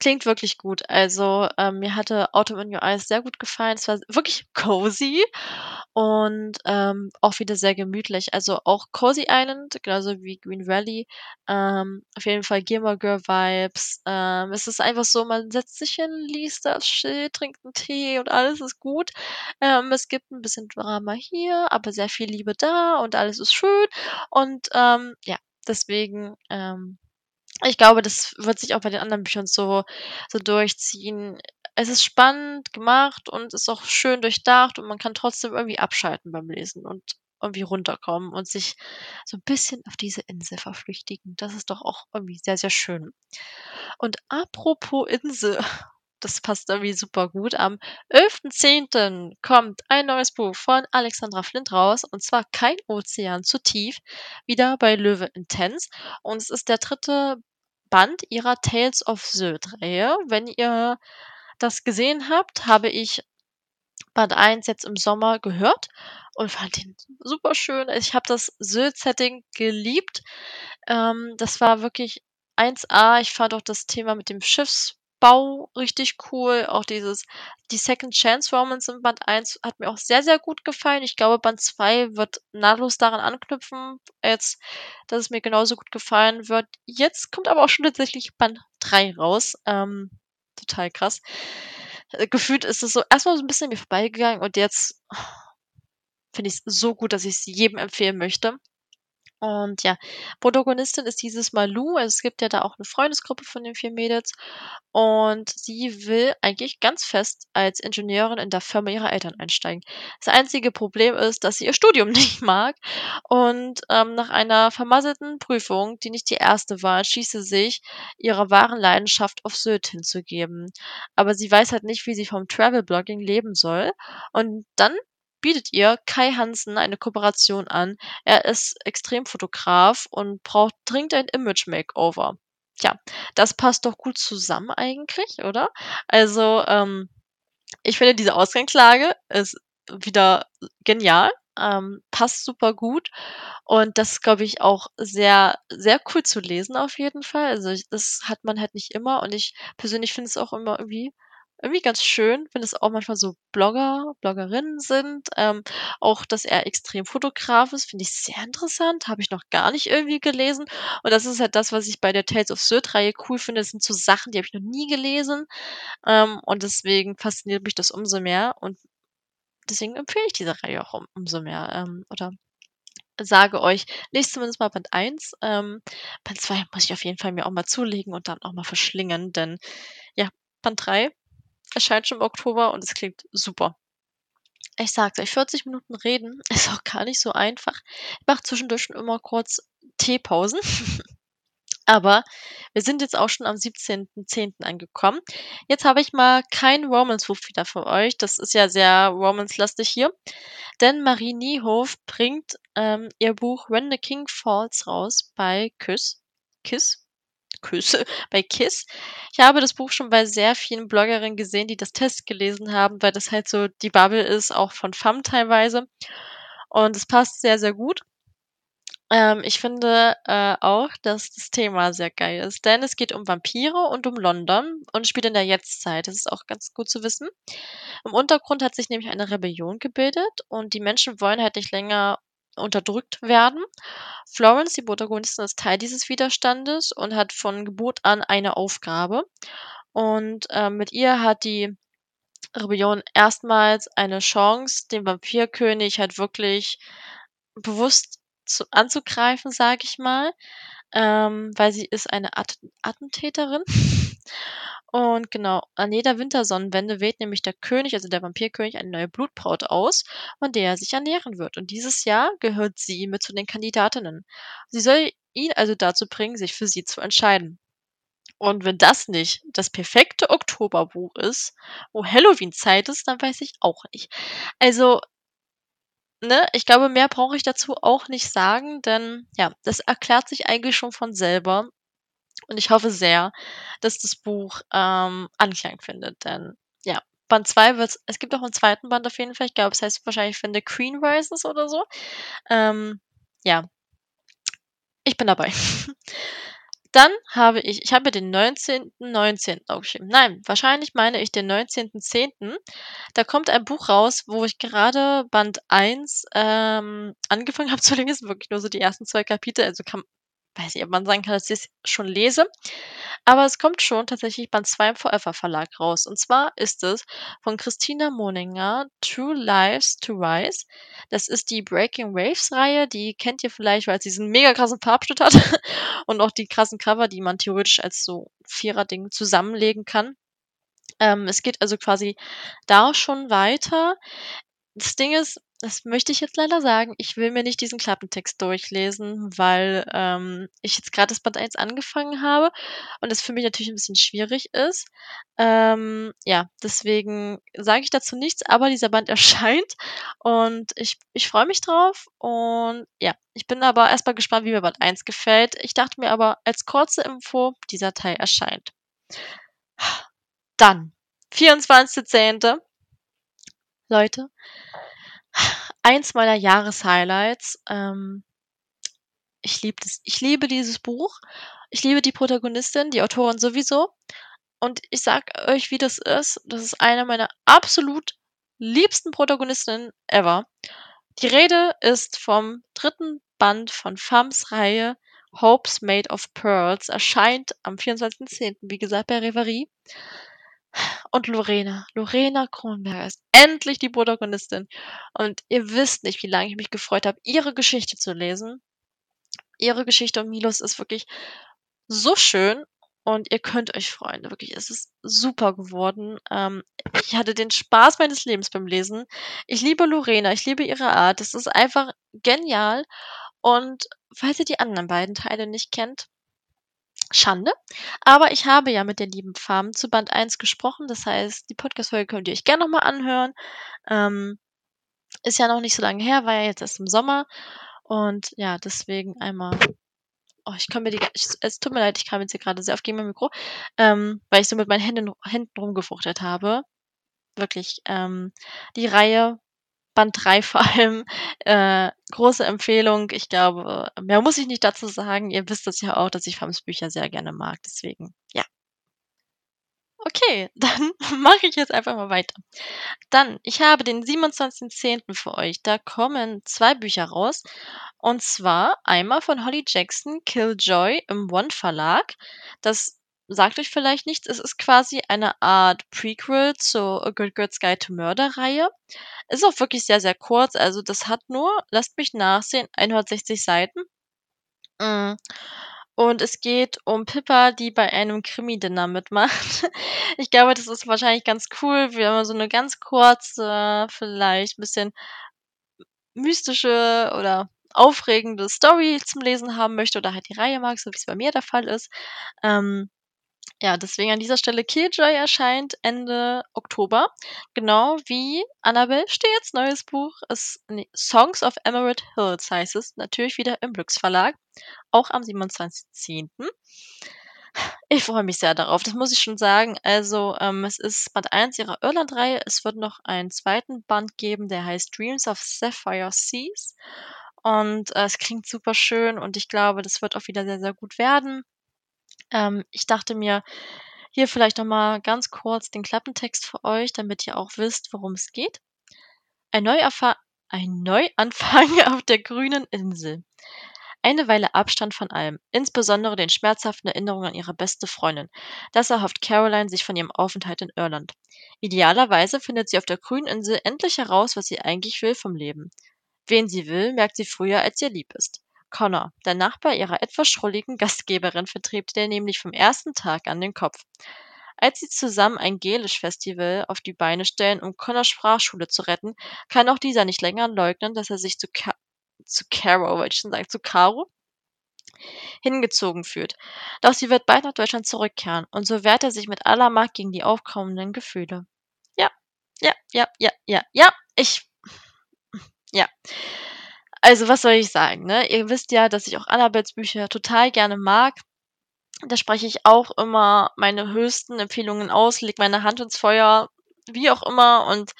Klingt wirklich gut. Also, ähm, mir hatte Autumn in Your Eyes sehr gut gefallen. Es war wirklich cozy und, ähm, auch wieder sehr gemütlich. Also, auch Cozy Island, genauso wie Green Valley, ähm, auf jeden Fall Gilmore Girl Vibes. Ähm, es ist einfach so, man setzt sich hin, liest das Schild, trinkt 'n Tee und alles ist gut. Ähm, es gibt 'n bisschen Drama hier, aber sehr viel Liebe da und alles ist schön und, ähm, ja, deswegen, ähm ich glaube, das wird sich auch bei den anderen Büchern so so durchziehen. Es ist spannend gemacht und ist auch schön durchdacht und man kann trotzdem irgendwie abschalten beim Lesen und irgendwie runterkommen und sich so 'n bisschen auf diese Insel verflüchtigen. Das ist doch auch irgendwie sehr, sehr schön. Und apropos Insel, das passt irgendwie super gut. Am 11.10. kommt ein neues Buch von Alexandra Flint raus, und zwar „Kein Ozean zu tief“, wieder bei Löwe Intense. Und es ist der dritte Band ihrer „Tales of Sylt“-Reihe. Wenn ihr das gesehen habt, habe ich Band 1 jetzt im Sommer gehört und fand den super schön. Ich habe das Sylt-Setting geliebt. Ähm, das war wirklich 1A. Ich fand auch das Thema mit dem Schiffsbau richtig cool. Auch dieses die Second Chance Romance in Band 1 hat mir auch sehr, sehr gut gefallen. Ich glaube, Band 2 wird nahtlos daran anknüpfen, jetzt, dass es mir genauso gut gefallen wird. Jetzt kommt aber auch schon tatsächlich Band 3 raus. Ähm, total krass. Äh, gefühlt ist es so erst mal so 'n bisschen mir vorbeigegangen und jetzt finde ich's so gut, dass ich's jedem empfehlen möchte. Und ja, Protagonistin ist dieses Mal Lou. Also, es gibt ja da auch 'ne Freundesgruppe von den 4 Mädels und sie will eigentlich ganz fest als Ingenieurin in der Firma ihrer Eltern einsteigen. Das einzige Problem ist, dass sie ihr Studium nicht mag und, ähm, nach einer vermasselten Prüfung, die nicht die erste war, entschließt sie sich, ihrer wahren Leidenschaft auf Sylt hinzugeben. Aber sie weiß halt nicht, wie sie vom Travel-Blogging leben soll. Und dann bietet ihr Kai Hansen eine Kooperation an. Er ist Extremfotograf und braucht dringend ein Image-Makeover. tja, das passt doch gut zusammen eigentlich, oder? Also, ähm, ich finde, diese Ausgangslage ist wieder genial, ähm, passt super gut und das ist, glaube ich, auch sehr sehr cool zu lesen auf jeden Fall. Also, das hat man halt nicht immer und ich persönlich finde es auch immer irgendwie irgendwie ganz schön, wenn es auch manchmal so Blogger, Bloggerinnen sind. Ähm, auch, dass er extrem Fotograf ist, finde ich sehr interessant, habe ich noch gar nicht irgendwie gelesen. Und das ist halt das, was ich bei der Tales of Sylt-Reihe cool finde. Das sind so Sachen, die habe ich noch nie gelesen. Ähm, und deswegen fasziniert mich das umso mehr. Und deswegen empfehle ich diese Reihe auch um, umso mehr. Ähm, oder sage euch, lest zumindest mal Band 1. Ähm, Band 2 muss ich auf jeden Fall mir auch mal zulegen und dann auch mal verschlingen, denn ja, Band 3 erscheint schon im Oktober und es klingt super. Ich sag's euch, 40 Minuten reden ist auch gar nicht so einfach. Ich mache zwischendurch schon immer kurz Teepausen. Aber wir sind jetzt auch schon am 17.10. angekommen. Jetzt habe ich mal kein Romance-Buch wieder für euch. Das ist ja sehr Romance-lastig hier. Denn Marie Niehof bringt ähm, ihr Buch When the King Falls raus bei Küss. Kiss? Küsse bei KISS. Ich habe das Buch schon bei sehr vielen Bloggerinnen gesehen, die das Test gelesen haben, weil das halt so die Bubble ist, auch von FAM teilweise. Und es passt sehr, sehr gut. Ähm, ich finde äh, auch, dass das Thema sehr geil ist, denn es geht um Vampire und um London und spielt in der Jetztzeit. Das ist auch ganz gut zu wissen. Im Untergrund hat sich nämlich eine Rebellion gebildet und die Menschen wollen halt nicht länger unterdrückt werden. Florence, die Protagonistin, ist Teil dieses Widerstandes und hat von Geburt an eine Aufgabe. Und äh, mit ihr hat die Rebellion erstmals eine Chance, den Vampirkönig halt wirklich bewusst zu, anzugreifen, sage ich mal, ähm, weil sie ist eine At Attentäterin. Und genau, an jeder Wintersonnenwende wählt nämlich der König, also der Vampirkönig, eine neue Blutbraut aus, von der er sich ernähren wird. Und dieses Jahr gehört sie mit zu den Kandidatinnen. Sie soll ihn also dazu bringen, sich für sie zu entscheiden. Und wenn das nicht das perfekte Oktoberbuch ist, wo Halloween-Zeit ist, dann weiß ich auch nicht. Also, ne, ich glaube, mehr brauche ich dazu auch nicht sagen, denn ja, das erklärt sich eigentlich schon von selber. Und ich hoffe sehr, dass das Buch ähm, Anklang findet, denn ja, Band 2 wird es gibt auch einen zweiten Band auf jeden Fall. Ich glaube, es heißt wahrscheinlich the Queen Rises oder so. Ähm, ja, ich bin dabei. Dann habe ich, ich habe den 19.19. 19. aufgeschrieben. Nein, wahrscheinlich meine ich den 19.10. Da kommt ein Buch raus, wo ich gerade Band 1 ähm, angefangen habe zu lesen, wirklich nur so die ersten zwei Kapitel. Also kann, weiß nicht, ob man sagen kann, dass ich es schon lese. Aber es kommt schon tatsächlich Band 2 im Forever Verlag raus. Und zwar ist es von Christina Moninger, True Lives to Rise. Das ist die Breaking Waves Reihe. Die kennt ihr vielleicht, weil sie diesen mega krassen Farbschnitt hat. Und auch die krassen Cover, die man theoretisch als so Vierer-Ding zusammenlegen kann. Ähm, es geht also quasi da schon weiter. Das Ding ist, das möchte ich jetzt leider sagen, ich will mir nicht diesen Klappentext durchlesen, weil ähm, ich jetzt gerade das Band 1 angefangen habe und es für mich natürlich ein bisschen schwierig ist. Ähm, ja, deswegen sage ich dazu nichts, aber dieser Band erscheint und ich, ich freue mich drauf und ja, ich bin aber erstmal gespannt, wie mir Band 1 gefällt. Ich dachte mir aber als kurze Info, dieser Teil erscheint. Dann, 24.10. Leute, eins meiner Jahreshighlights. Ähm, ich liebe das. Ich liebe dieses Buch. Ich liebe die Protagonistin, die Autorin sowieso. Und ich sag euch, wie das ist. Das ist eine meiner absolut liebsten Protagonistinnen ever. Die Rede ist vom dritten Band von Fams Reihe Hopes Made of Pearls. Erscheint am 24.10. wie gesagt bei Reverie. Und Lorena, Lorena Kronberger ist endlich die Protagonistin. Und ihr wisst nicht, wie lange ich mich gefreut habe, ihre Geschichte zu lesen. Ihre Geschichte um Milos ist wirklich so schön und ihr könnt euch freuen. Wirklich, es ist super geworden. Ähm, ich hatte den Spaß meines Lebens beim Lesen. Ich liebe Lorena, ich liebe ihre Art. Es ist einfach genial. Und falls ihr die anderen beiden Teile nicht kennt, Schande. Aber ich habe ja mit der lieben Farm zu Band 1 gesprochen. Das heißt, die Podcast-Folge könnt ihr euch gerne nochmal anhören. Ähm, ist ja noch nicht so lange her, war ja jetzt erst im Sommer. Und ja, deswegen einmal oh, ich kann mir die, es tut mir leid, ich kam jetzt hier gerade sehr auf gegen Mikro, ähm, weil ich so mit meinen Händen, Händen rumgefuchtelt habe. Wirklich, ähm, die Reihe, Band 3 vor allem, äh, große Empfehlung. Ich glaube, mehr muss ich nicht dazu sagen. Ihr wisst es ja auch, dass ich Fams Bücher sehr gerne mag, deswegen, ja. Okay, dann mache ich jetzt einfach mal weiter. Dann, ich habe den 27.10. für euch. Da kommen zwei Bücher raus. Und zwar einmal von Holly Jackson, Killjoy im One Verlag. Das sagt euch vielleicht nichts. Es ist quasi eine Art Prequel zur A Good Girl's Guide to Murder Reihe. Ist auch wirklich sehr, sehr kurz. Also das hat nur, lasst mich nachsehen, 160 Seiten. Mm. Und es geht um Pippa, die bei einem Krimi-Dinner mitmacht. Ich glaube, das ist wahrscheinlich ganz cool, wenn man so eine ganz kurze, vielleicht ein bisschen mystische oder aufregende Story zum Lesen haben möchte oder halt die Reihe mag, so wie es bei mir der Fall ist. Ähm, ja, deswegen an dieser Stelle Killjoy erscheint Ende Oktober. Genau wie Annabelle Stets neues Buch. ist nee, Songs of Emerald Hills heißt es. Natürlich wieder im Glücks Verlag. Auch am 27.10. Ich freue mich sehr darauf, das muss ich schon sagen. Also, ähm, es ist Band 1 ihrer Irland-Reihe. Es wird noch einen zweiten Band geben, der heißt Dreams of Sapphire Seas. Und äh, es klingt super schön und ich glaube, das wird auch wieder sehr, sehr gut werden. Ähm, ich dachte mir, hier vielleicht nochmal ganz kurz den Klappentext für euch, damit ihr auch wisst, worum es geht. Ein, Neuerfa ein Neuanfang auf der grünen Insel. Eine Weile Abstand von allem, insbesondere den schmerzhaften Erinnerungen an ihre beste Freundin. Das erhofft Caroline sich von ihrem Aufenthalt in Irland. Idealerweise findet sie auf der grünen Insel endlich heraus, was sie eigentlich will vom Leben. Wen sie will, merkt sie früher, als ihr lieb ist. Connor, der Nachbar ihrer etwas schrulligen Gastgeberin, vertrieb der nämlich vom ersten Tag an den Kopf. Als sie zusammen ein Gelisch-Festival auf die Beine stellen, um Connors Sprachschule zu retten, kann auch dieser nicht länger leugnen, dass er sich zu zu Caro, wollte ich schon sagen, zu Caro hingezogen fühlt. Doch sie wird bald nach Deutschland zurückkehren und so wehrt er sich mit aller Macht gegen die aufkommenden Gefühle. Ja, ja, ja, ja, ja, ja, ich, ja. Also, was soll ich sagen, ne? Ihr wisst ja, dass ich auch Annabels Bücher total gerne mag. Da spreche ich auch immer meine höchsten Empfehlungen aus, leg meine Hand ins Feuer, wie auch immer und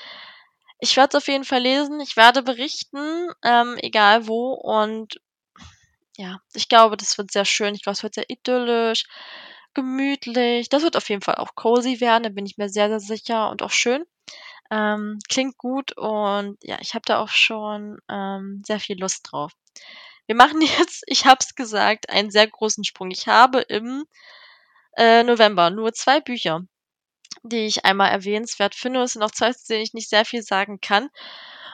ich werde es auf jeden Fall lesen. Ich werde berichten, ähm, egal wo. Und ja, ich glaube, das wird sehr schön. Ich glaube, es wird sehr idyllisch, gemütlich. Das wird auf jeden Fall auch cozy werden. Da bin ich mir sehr, sehr sicher und auch schön. Ähm, klingt gut und ja, ich habe da auch schon ähm, sehr viel Lust drauf. Wir machen jetzt, ich habe es gesagt, einen sehr großen Sprung. Ich habe im äh, November nur zwei Bücher die ich einmal erwähnenswert finde. Es sind auch zwei, zu denen ich nicht sehr viel sagen kann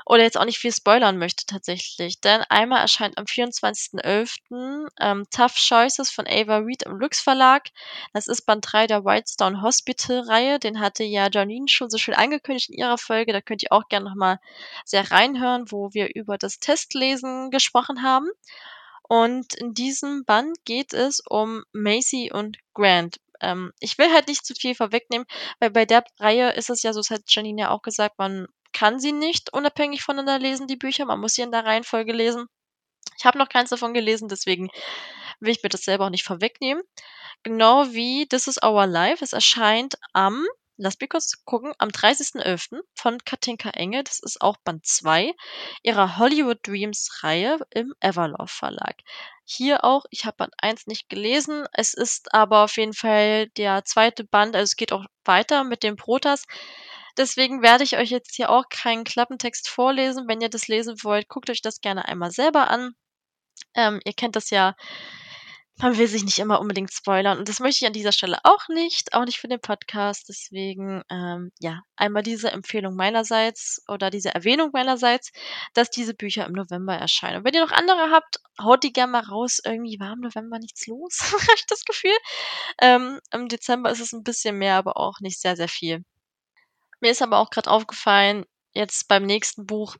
oder jetzt auch nicht viel spoilern möchte tatsächlich. Denn einmal erscheint am 24.11. Ähm, Tough Choices von Ava Reed im Lux Verlag. Das ist Band 3 der Whitestone Hospital Reihe. Den hatte ja Janine schon so schön angekündigt in ihrer Folge. Da könnt ihr auch gerne nochmal sehr reinhören, wo wir über das Testlesen gesprochen haben. Und in diesem Band geht es um Macy und Grant. Ähm, ich will halt nicht zu viel vorwegnehmen, weil bei der Reihe ist es ja so, das hat Janine ja auch gesagt, man kann sie nicht unabhängig voneinander lesen, die Bücher. Man muss sie in der Reihenfolge lesen. Ich habe noch keins davon gelesen, deswegen will ich mir das selber auch nicht vorwegnehmen. Genau wie This is Our Life. Es erscheint am lass mich kurz gucken, am 30.11. von Katinka Enge, das ist auch Band 2 ihrer Hollywood Dreams Reihe im Everlove Verlag. Hier auch, ich habe Band 1 nicht gelesen, es ist aber auf jeden Fall der zweite Band, also es geht auch weiter mit dem Protas. Deswegen werde ich euch jetzt hier auch keinen Klappentext vorlesen. Wenn ihr das lesen wollt, guckt euch das gerne einmal selber an. Ähm, ihr kennt das ja man will sich nicht immer unbedingt spoilern und das möchte ich an dieser Stelle auch nicht, auch nicht für den Podcast. Deswegen, ähm, ja, einmal diese Empfehlung meinerseits oder diese Erwähnung meinerseits, dass diese Bücher im November erscheinen. Und wenn ihr noch andere habt, haut die gerne mal raus. Irgendwie war im November nichts los, habe ich das Gefühl. Ähm, Im Dezember ist es ein bisschen mehr, aber auch nicht sehr, sehr viel. Mir ist aber auch gerade aufgefallen, jetzt beim nächsten Buch,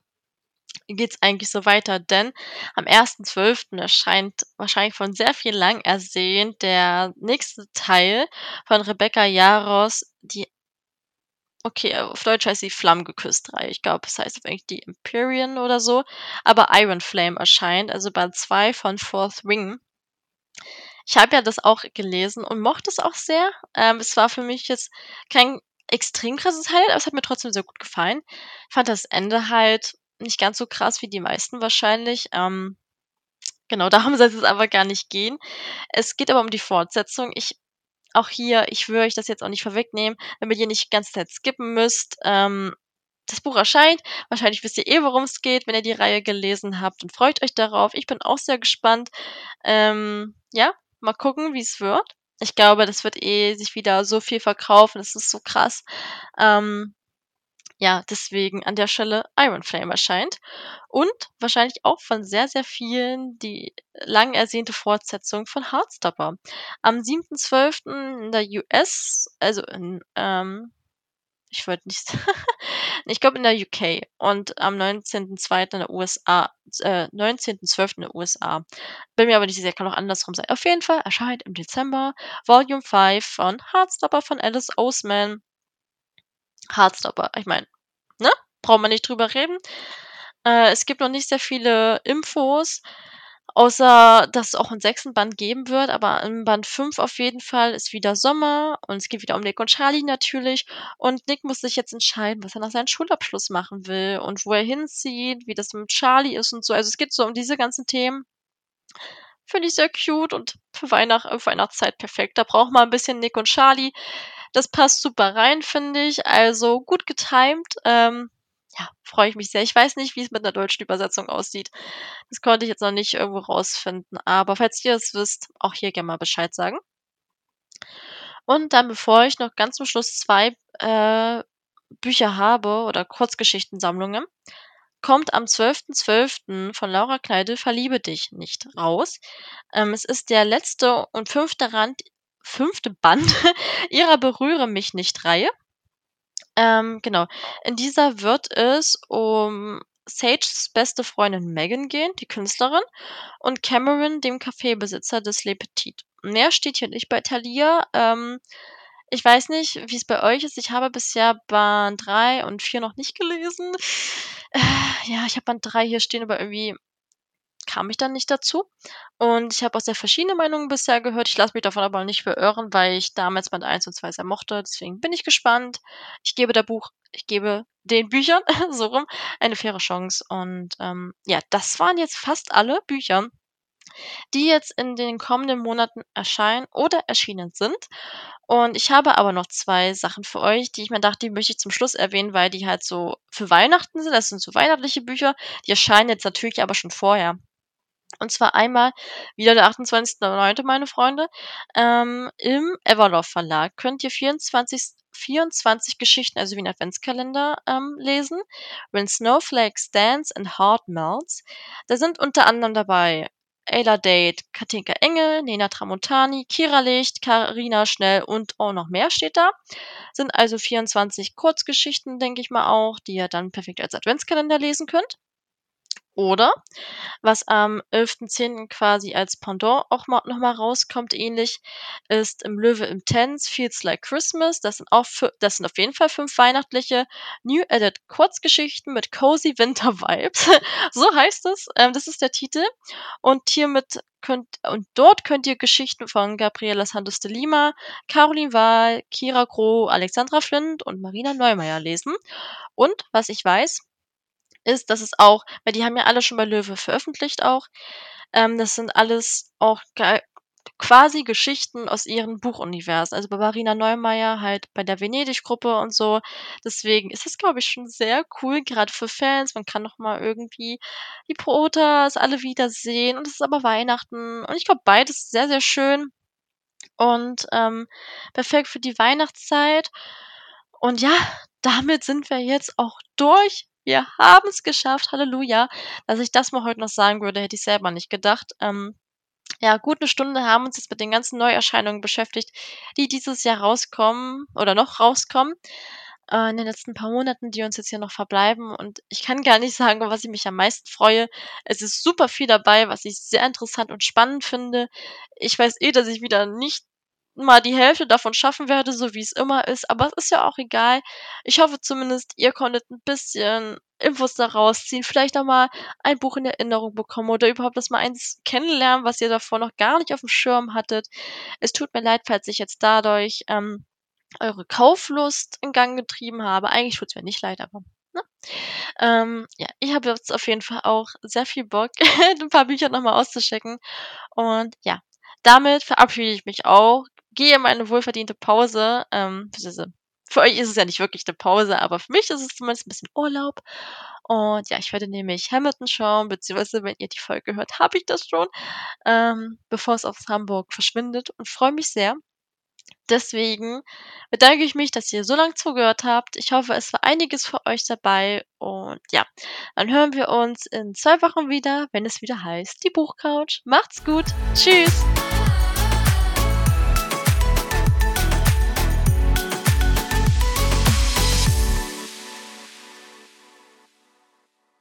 geht's eigentlich so weiter, denn am 1.12. erscheint wahrscheinlich von sehr viel lang ersehnt der nächste Teil von Rebecca Jaros, die okay, auf Deutsch heißt sie Flammengeküsst Reihe. Ich glaube, es heißt eigentlich die Empyrean oder so, aber Iron Flame erscheint, also Band 2 von Fourth Ring. Ich habe ja das auch gelesen und mochte es auch sehr. Ähm, es war für mich jetzt kein extrem krasses Highlight, aber es hat mir trotzdem sehr gut gefallen. Fand das Ende halt nicht ganz so krass wie die meisten wahrscheinlich. Ähm, genau, darum soll es aber gar nicht gehen. Es geht aber um die Fortsetzung. Ich auch hier, ich würde euch das jetzt auch nicht vorwegnehmen, damit ihr nicht die ganze Zeit skippen müsst. Ähm, das Buch erscheint. Wahrscheinlich wisst ihr eh, worum es geht, wenn ihr die Reihe gelesen habt und freut euch darauf. Ich bin auch sehr gespannt. Ähm, ja, mal gucken, wie es wird. Ich glaube, das wird eh sich wieder so viel verkaufen. Das ist so krass. Ähm, ja, deswegen an der Stelle Iron Flame erscheint. Und wahrscheinlich auch von sehr, sehr vielen die lang ersehnte Fortsetzung von Heartstopper. Am 7.12. in der US, also in, ähm, ich wollte nicht, ich glaube in der UK und am 19.02. in der USA, äh, 19.12. in der USA. Bin mir aber nicht sicher, kann auch andersrum sein. Auf jeden Fall erscheint im Dezember Volume 5 von Heartstopper von Alice Oseman. Heartstopper, ich meine, ne? Braucht man nicht drüber reden. Äh, es gibt noch nicht sehr viele Infos. Außer, dass es auch einen sechsten Band geben wird, aber in Band 5 auf jeden Fall ist wieder Sommer und es geht wieder um Nick und Charlie natürlich. Und Nick muss sich jetzt entscheiden, was er nach seinem Schulabschluss machen will und wo er hinzieht, wie das mit Charlie ist und so. Also es geht so um diese ganzen Themen. Finde ich sehr cute und für Weihnacht, für Weihnachtszeit perfekt. Da braucht man ein bisschen Nick und Charlie. Das passt super rein, finde ich. Also gut getimed. Ähm, ja, freue ich mich sehr. Ich weiß nicht, wie es mit einer deutschen Übersetzung aussieht. Das konnte ich jetzt noch nicht irgendwo rausfinden. Aber falls ihr es wisst, auch hier gerne mal Bescheid sagen. Und dann, bevor ich noch ganz zum Schluss zwei äh, Bücher habe oder Kurzgeschichtensammlungen, kommt am 12.12. von Laura Kleide Verliebe dich nicht raus. Ähm, es ist der letzte und fünfte, Rand, fünfte Band ihrer Berühre mich nicht Reihe. Ähm, genau. In dieser wird es um Sages beste Freundin Megan gehen, die Künstlerin, und Cameron, dem Kaffeebesitzer des Le Petit. Mehr steht hier nicht bei Thalia. Ähm, ich weiß nicht, wie es bei euch ist. Ich habe bisher Band 3 und 4 noch nicht gelesen. Äh, ja, ich habe Band 3 hier stehen, aber irgendwie kam ich dann nicht dazu. Und ich habe auch sehr verschiedene Meinungen bisher gehört. Ich lasse mich davon aber nicht verirren, weil ich damals Band 1 und 2 sehr mochte. Deswegen bin ich gespannt. Ich gebe der Buch, ich gebe den Büchern, so rum, eine faire Chance. Und ähm, ja, das waren jetzt fast alle Bücher, die jetzt in den kommenden Monaten erscheinen oder erschienen sind. Und ich habe aber noch zwei Sachen für euch, die ich mir dachte, die möchte ich zum Schluss erwähnen, weil die halt so für Weihnachten sind. Das sind so weihnachtliche Bücher. Die erscheinen jetzt natürlich aber schon vorher. Und zwar einmal wieder der 28.09., meine Freunde. Ähm, Im Everlove Verlag könnt ihr 24, 24 Geschichten, also wie ein Adventskalender, ähm, lesen. When Snowflakes Dance and Heart Melts. Da sind unter anderem dabei Ayla Date, Katinka Engel, Nena Tramontani, Kira Licht, Karina Schnell und auch noch mehr steht da. Sind also 24 Kurzgeschichten, denke ich mal auch, die ihr dann perfekt als Adventskalender lesen könnt. Oder was am 11.10. quasi als Pendant auch mal, noch mal rauskommt, ähnlich, ist im Löwe im Tense Feels Like Christmas. Das sind auch das sind auf jeden Fall fünf weihnachtliche New Edit Kurzgeschichten mit cozy Winter Vibes. so heißt es. Ähm, das ist der Titel. Und hiermit könnt und dort könnt ihr Geschichten von Gabriela Santos de Lima, Caroline Wahl, Kira Groh, Alexandra Flint und Marina Neumeier lesen. Und was ich weiß, ist, dass es auch, weil die haben ja alle schon bei Löwe veröffentlicht auch, ähm, das sind alles auch quasi Geschichten aus ihren Buchuniversen. Also bei Marina Neumeier halt bei der Venedig-Gruppe und so. Deswegen ist das, glaube ich, schon sehr cool, gerade für Fans. Man kann noch mal irgendwie die Protas alle wiedersehen und es ist aber Weihnachten und ich glaube beides sehr, sehr schön und ähm, perfekt für die Weihnachtszeit. Und ja, damit sind wir jetzt auch durch wir haben es geschafft, Halleluja. Dass ich das mal heute noch sagen würde, hätte ich selber nicht gedacht. Ähm, ja, gut eine Stunde haben uns jetzt mit den ganzen Neuerscheinungen beschäftigt, die dieses Jahr rauskommen oder noch rauskommen. Äh, in den letzten paar Monaten, die uns jetzt hier noch verbleiben. Und ich kann gar nicht sagen, was ich mich am meisten freue. Es ist super viel dabei, was ich sehr interessant und spannend finde. Ich weiß eh, dass ich wieder nicht mal die Hälfte davon schaffen werde, so wie es immer ist, aber es ist ja auch egal. Ich hoffe zumindest, ihr konntet ein bisschen Infos daraus ziehen, vielleicht auch mal ein Buch in Erinnerung bekommen oder überhaupt das mal eins kennenlernen, was ihr davor noch gar nicht auf dem Schirm hattet. Es tut mir leid, falls ich jetzt dadurch ähm, eure Kauflust in Gang getrieben habe. Eigentlich tut's mir nicht leid, aber ne? Ähm, ja, ich habe jetzt auf jeden Fall auch sehr viel Bock, ein paar Bücher nochmal auszuchecken. Und ja, damit verabschiede ich mich auch, gehe in meine wohlverdiente Pause. Ähm, für euch ist es ja nicht wirklich eine Pause, aber für mich ist es zumindest ein bisschen Urlaub. Und ja, ich werde nämlich Hamilton schauen, beziehungsweise wenn ihr die Folge hört, habe ich das schon, ähm, bevor es aus Hamburg verschwindet und freue mich sehr. Deswegen bedanke ich mich, dass ihr so lange zugehört habt. Ich hoffe, es war einiges für euch dabei. Und ja, dann hören wir uns in zwei Wochen wieder, wenn es wieder heißt, die Buchcouch. Macht's gut. Tschüss.